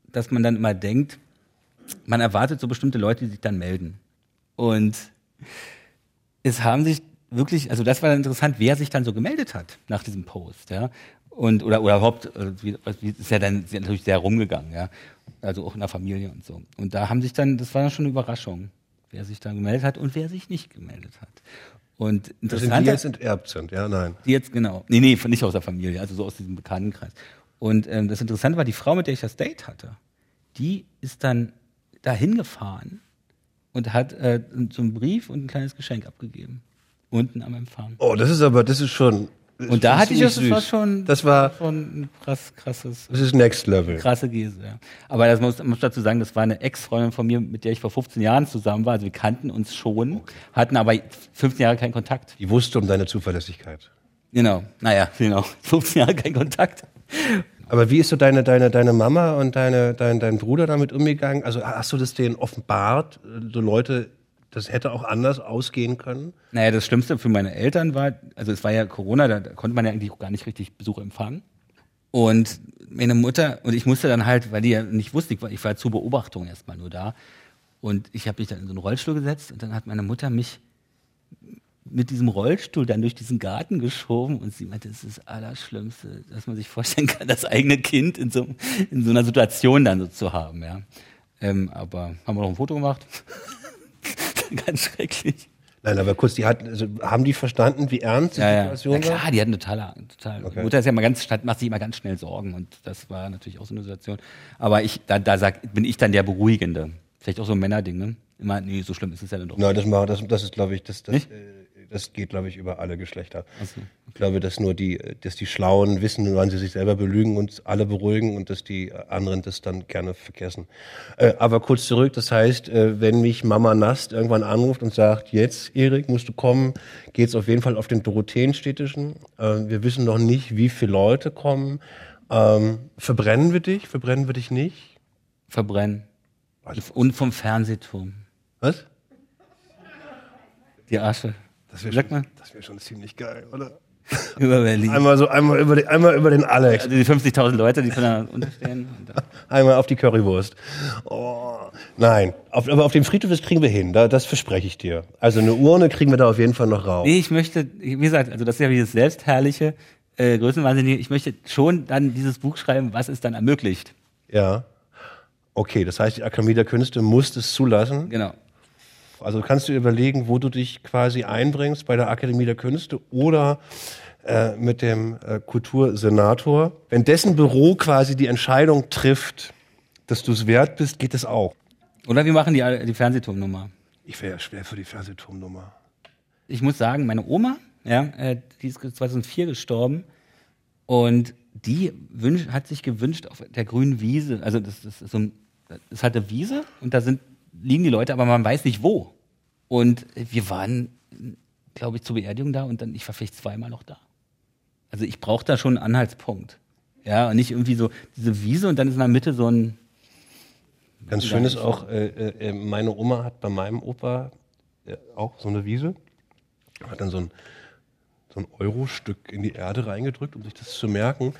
dass man dann immer denkt, man erwartet so bestimmte Leute, die sich dann melden. Und es haben sich wirklich, also das war dann interessant, wer sich dann so gemeldet hat nach diesem Post, ja. Und, oder, oder überhaupt, äh, ist ja dann natürlich sehr rumgegangen, ja. Also auch in der Familie und so. Und da haben sich dann, das war dann schon eine Überraschung, wer sich dann gemeldet hat und wer sich nicht gemeldet hat. Und interessant. Also die jetzt enterbt sind, ja, nein. Die jetzt, genau. Nee, nee, nicht aus der Familie, also so aus diesem Bekanntenkreis. Und ähm, das Interessante war, die Frau, mit der ich das Date hatte, die ist dann dahin gefahren und hat äh, so einen Brief und ein kleines Geschenk abgegeben. Unten am Empfang. Oh, das ist aber, das ist schon. Und da hatte ich das, das war schon, das war schon ein krass, krasses. Das ist Next Level. Krasse Gese, ja. Aber das muss, muss dazu sagen, das war eine Ex-Freundin von mir, mit der ich vor 15 Jahren zusammen war. Also wir kannten uns schon, okay. hatten aber 15 Jahre keinen Kontakt. Die wusste um deine Zuverlässigkeit. Genau, naja, genau. 15 Jahre kein Kontakt. Aber wie ist so deine, deine, deine Mama und deine, dein, dein Bruder damit umgegangen? Also hast du das denen offenbart, so Leute, das hätte auch anders ausgehen können? Naja, das Schlimmste für meine Eltern war, also es war ja Corona, da konnte man ja eigentlich auch gar nicht richtig Besuch empfangen. Und meine Mutter, und ich musste dann halt, weil die ja nicht wusste, ich war, ich war zur Beobachtung erstmal nur da. Und ich habe mich dann in so einen Rollstuhl gesetzt und dann hat meine Mutter mich mit diesem Rollstuhl dann durch diesen Garten geschoben und sie meinte, es ist das Allerschlimmste, dass man sich vorstellen kann, das eigene Kind in so, in so einer Situation dann so zu haben. Ja. Ähm, aber haben wir noch ein Foto gemacht? Ganz schrecklich. Nein, aber kurz, die hat, also haben die verstanden, wie ernst die ja, Situation ja. war? Ja, klar, die hatten total, total. Okay. Mutter ist ja immer ganz, macht sich immer ganz schnell Sorgen und das war natürlich auch so eine Situation. Aber ich, da, da sag, bin ich dann der Beruhigende. Vielleicht auch so ein Männerding, ne? Immer, nee, so schlimm ist es ja dann doch. Nein, das, das, das ist, glaube ich, das, das, Nicht? Äh, das geht, glaube ich, über alle Geschlechter. So. Ich glaube, dass nur die, dass die Schlauen wissen, wann sie sich selber belügen und alle beruhigen und dass die anderen das dann gerne vergessen. Äh, aber kurz zurück, das heißt, äh, wenn mich Mama Nast irgendwann anruft und sagt, jetzt, Erik, musst du kommen, geht es auf jeden Fall auf den Dorotheenstädtischen. Äh, wir wissen noch nicht, wie viele Leute kommen. Ähm, verbrennen wir dich? Verbrennen wir dich nicht? Verbrennen. Und vom Fernsehturm. Was? Die Asche. Das wäre schon, wär schon ziemlich geil, oder? Über Berlin. Einmal so, einmal über, den, einmal über den Alex. Also die 50.000 Leute, die voneinander unterstehen. einmal auf die Currywurst. Oh, nein, auf, aber auf dem Friedhof, das kriegen wir hin, da, das verspreche ich dir. Also eine Urne kriegen wir da auf jeden Fall noch raus. Nee, ich möchte, wie gesagt, also das ist ja dieses selbstherrliche äh, Größenwahnsinnige, ich möchte schon dann dieses Buch schreiben, was es dann ermöglicht. Ja. Okay, das heißt, die Akademie der Künste muss es zulassen. Genau. Also kannst du überlegen, wo du dich quasi einbringst bei der Akademie der Künste oder äh, mit dem äh, Kultursenator. Wenn dessen Büro quasi die Entscheidung trifft, dass du es wert bist, geht es auch. Oder wir machen die, die Fernsehturmnummer. Ich wäre ja schwer für die Fernsehturmnummer. Ich muss sagen, meine Oma, ja, äh, die ist 2004 gestorben und die wünsch, hat sich gewünscht auf der grünen Wiese, also das, das ist so ein halt eine Wiese und da sind, liegen die Leute, aber man weiß nicht wo. Und wir waren, glaube ich, zur Beerdigung da und dann, ich war vielleicht zweimal noch da. Also ich brauche da schon einen Anhaltspunkt. Ja, und nicht irgendwie so diese Wiese und dann ist in der Mitte so ein. Ganz schön ist auch, äh, äh, meine Oma hat bei meinem Opa äh, auch so eine Wiese, hat dann so ein, so ein Euro-Stück in die Erde reingedrückt, um sich das zu merken.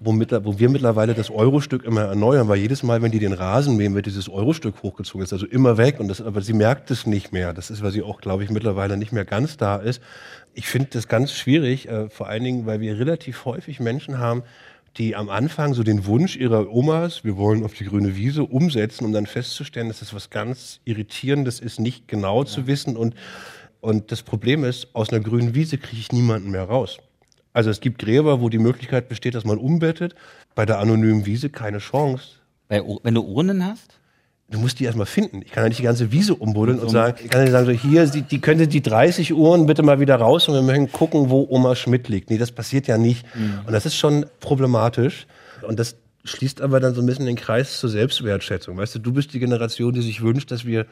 Wo, mit, wo wir mittlerweile das Euro-Stück immer erneuern, weil jedes Mal, wenn die den Rasen mähen, wird dieses Euro-Stück hochgezogen. Ist also immer weg. Und das, aber sie merkt es nicht mehr. Das ist, weil sie auch, glaube ich, mittlerweile nicht mehr ganz da ist. Ich finde das ganz schwierig, äh, vor allen Dingen, weil wir relativ häufig Menschen haben, die am Anfang so den Wunsch ihrer Omas, wir wollen auf die grüne Wiese umsetzen, um dann festzustellen, dass das was ganz Irritierendes ist, nicht genau ja. zu wissen. Und, und das Problem ist, aus einer grünen Wiese kriege ich niemanden mehr raus. Also es gibt Gräber, wo die Möglichkeit besteht, dass man umbettet. Bei der anonymen Wiese keine Chance. Bei, wenn du Urnen hast? Du musst die erstmal finden. Ich kann ja nicht die ganze Wiese umbuddeln und sagen, ich kann nicht sagen, so hier, die, die könnte die 30 Uhren bitte mal wieder raus und wir möchten gucken, wo Oma Schmidt liegt. Nee, das passiert ja nicht. Mhm. Und das ist schon problematisch. Und das schließt aber dann so ein bisschen den Kreis zur Selbstwertschätzung. Weißt du, du bist die Generation, die sich wünscht, dass wir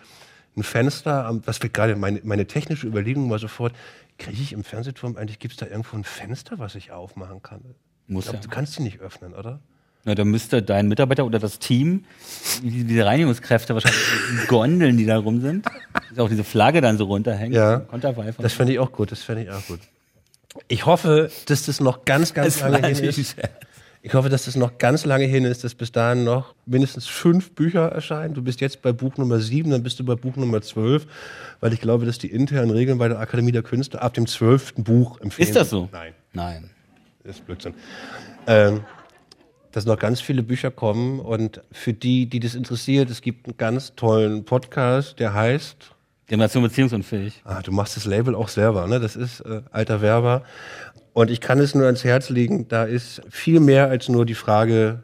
ein Fenster, was wir gerade, meine, meine technische Überlegung war sofort, kriege ich im Fernsehturm eigentlich, gibt es da irgendwo ein Fenster, was ich aufmachen kann? Muss ich glaub, ja. Du kannst die nicht öffnen, oder? Na, da müsste dein Mitarbeiter oder das Team, diese Reinigungskräfte wahrscheinlich, die Gondeln, die da rum sind, auch diese Flagge dann so runterhängt. Ja, das fände ich auch gut, das fände ich auch gut. Ich hoffe, dass das noch ganz, ganz das lange hin ist. Ich hoffe, dass das noch ganz lange hin ist, dass bis dahin noch mindestens fünf Bücher erscheinen. Du bist jetzt bei Buch Nummer sieben, dann bist du bei Buch Nummer zwölf, weil ich glaube, dass die internen Regeln bei der Akademie der Künste ab dem zwölften Buch empfehlen. Ist das so? Nein. Nein. Das ist Blödsinn. Ähm, dass noch ganz viele Bücher kommen und für die, die das interessiert, es gibt einen ganz tollen Podcast, der heißt Generation beziehungsunfähig. Ah, du machst das Label auch selber, ne? Das ist äh, alter Werber. Und ich kann es nur ans Herz legen, da ist viel mehr als nur die Frage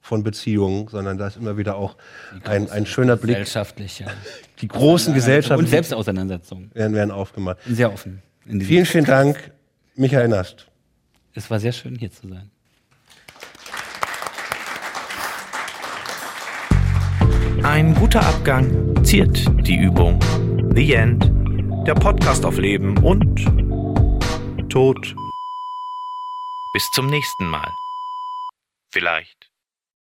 von Beziehungen, sondern da ist immer wieder auch ein, ein schöner Blick. Gesellschaftliche. Die großen Gesellschaften. Und Selbstauseinandersetzungen. Werden, werden aufgemacht. Sehr offen. Vielen, vielen Dank, Michael Nast. Es war sehr schön, hier zu sein. Ein guter Abgang ziert die Übung. The End. Der Podcast auf Leben und Tod. Bis zum nächsten Mal. Vielleicht.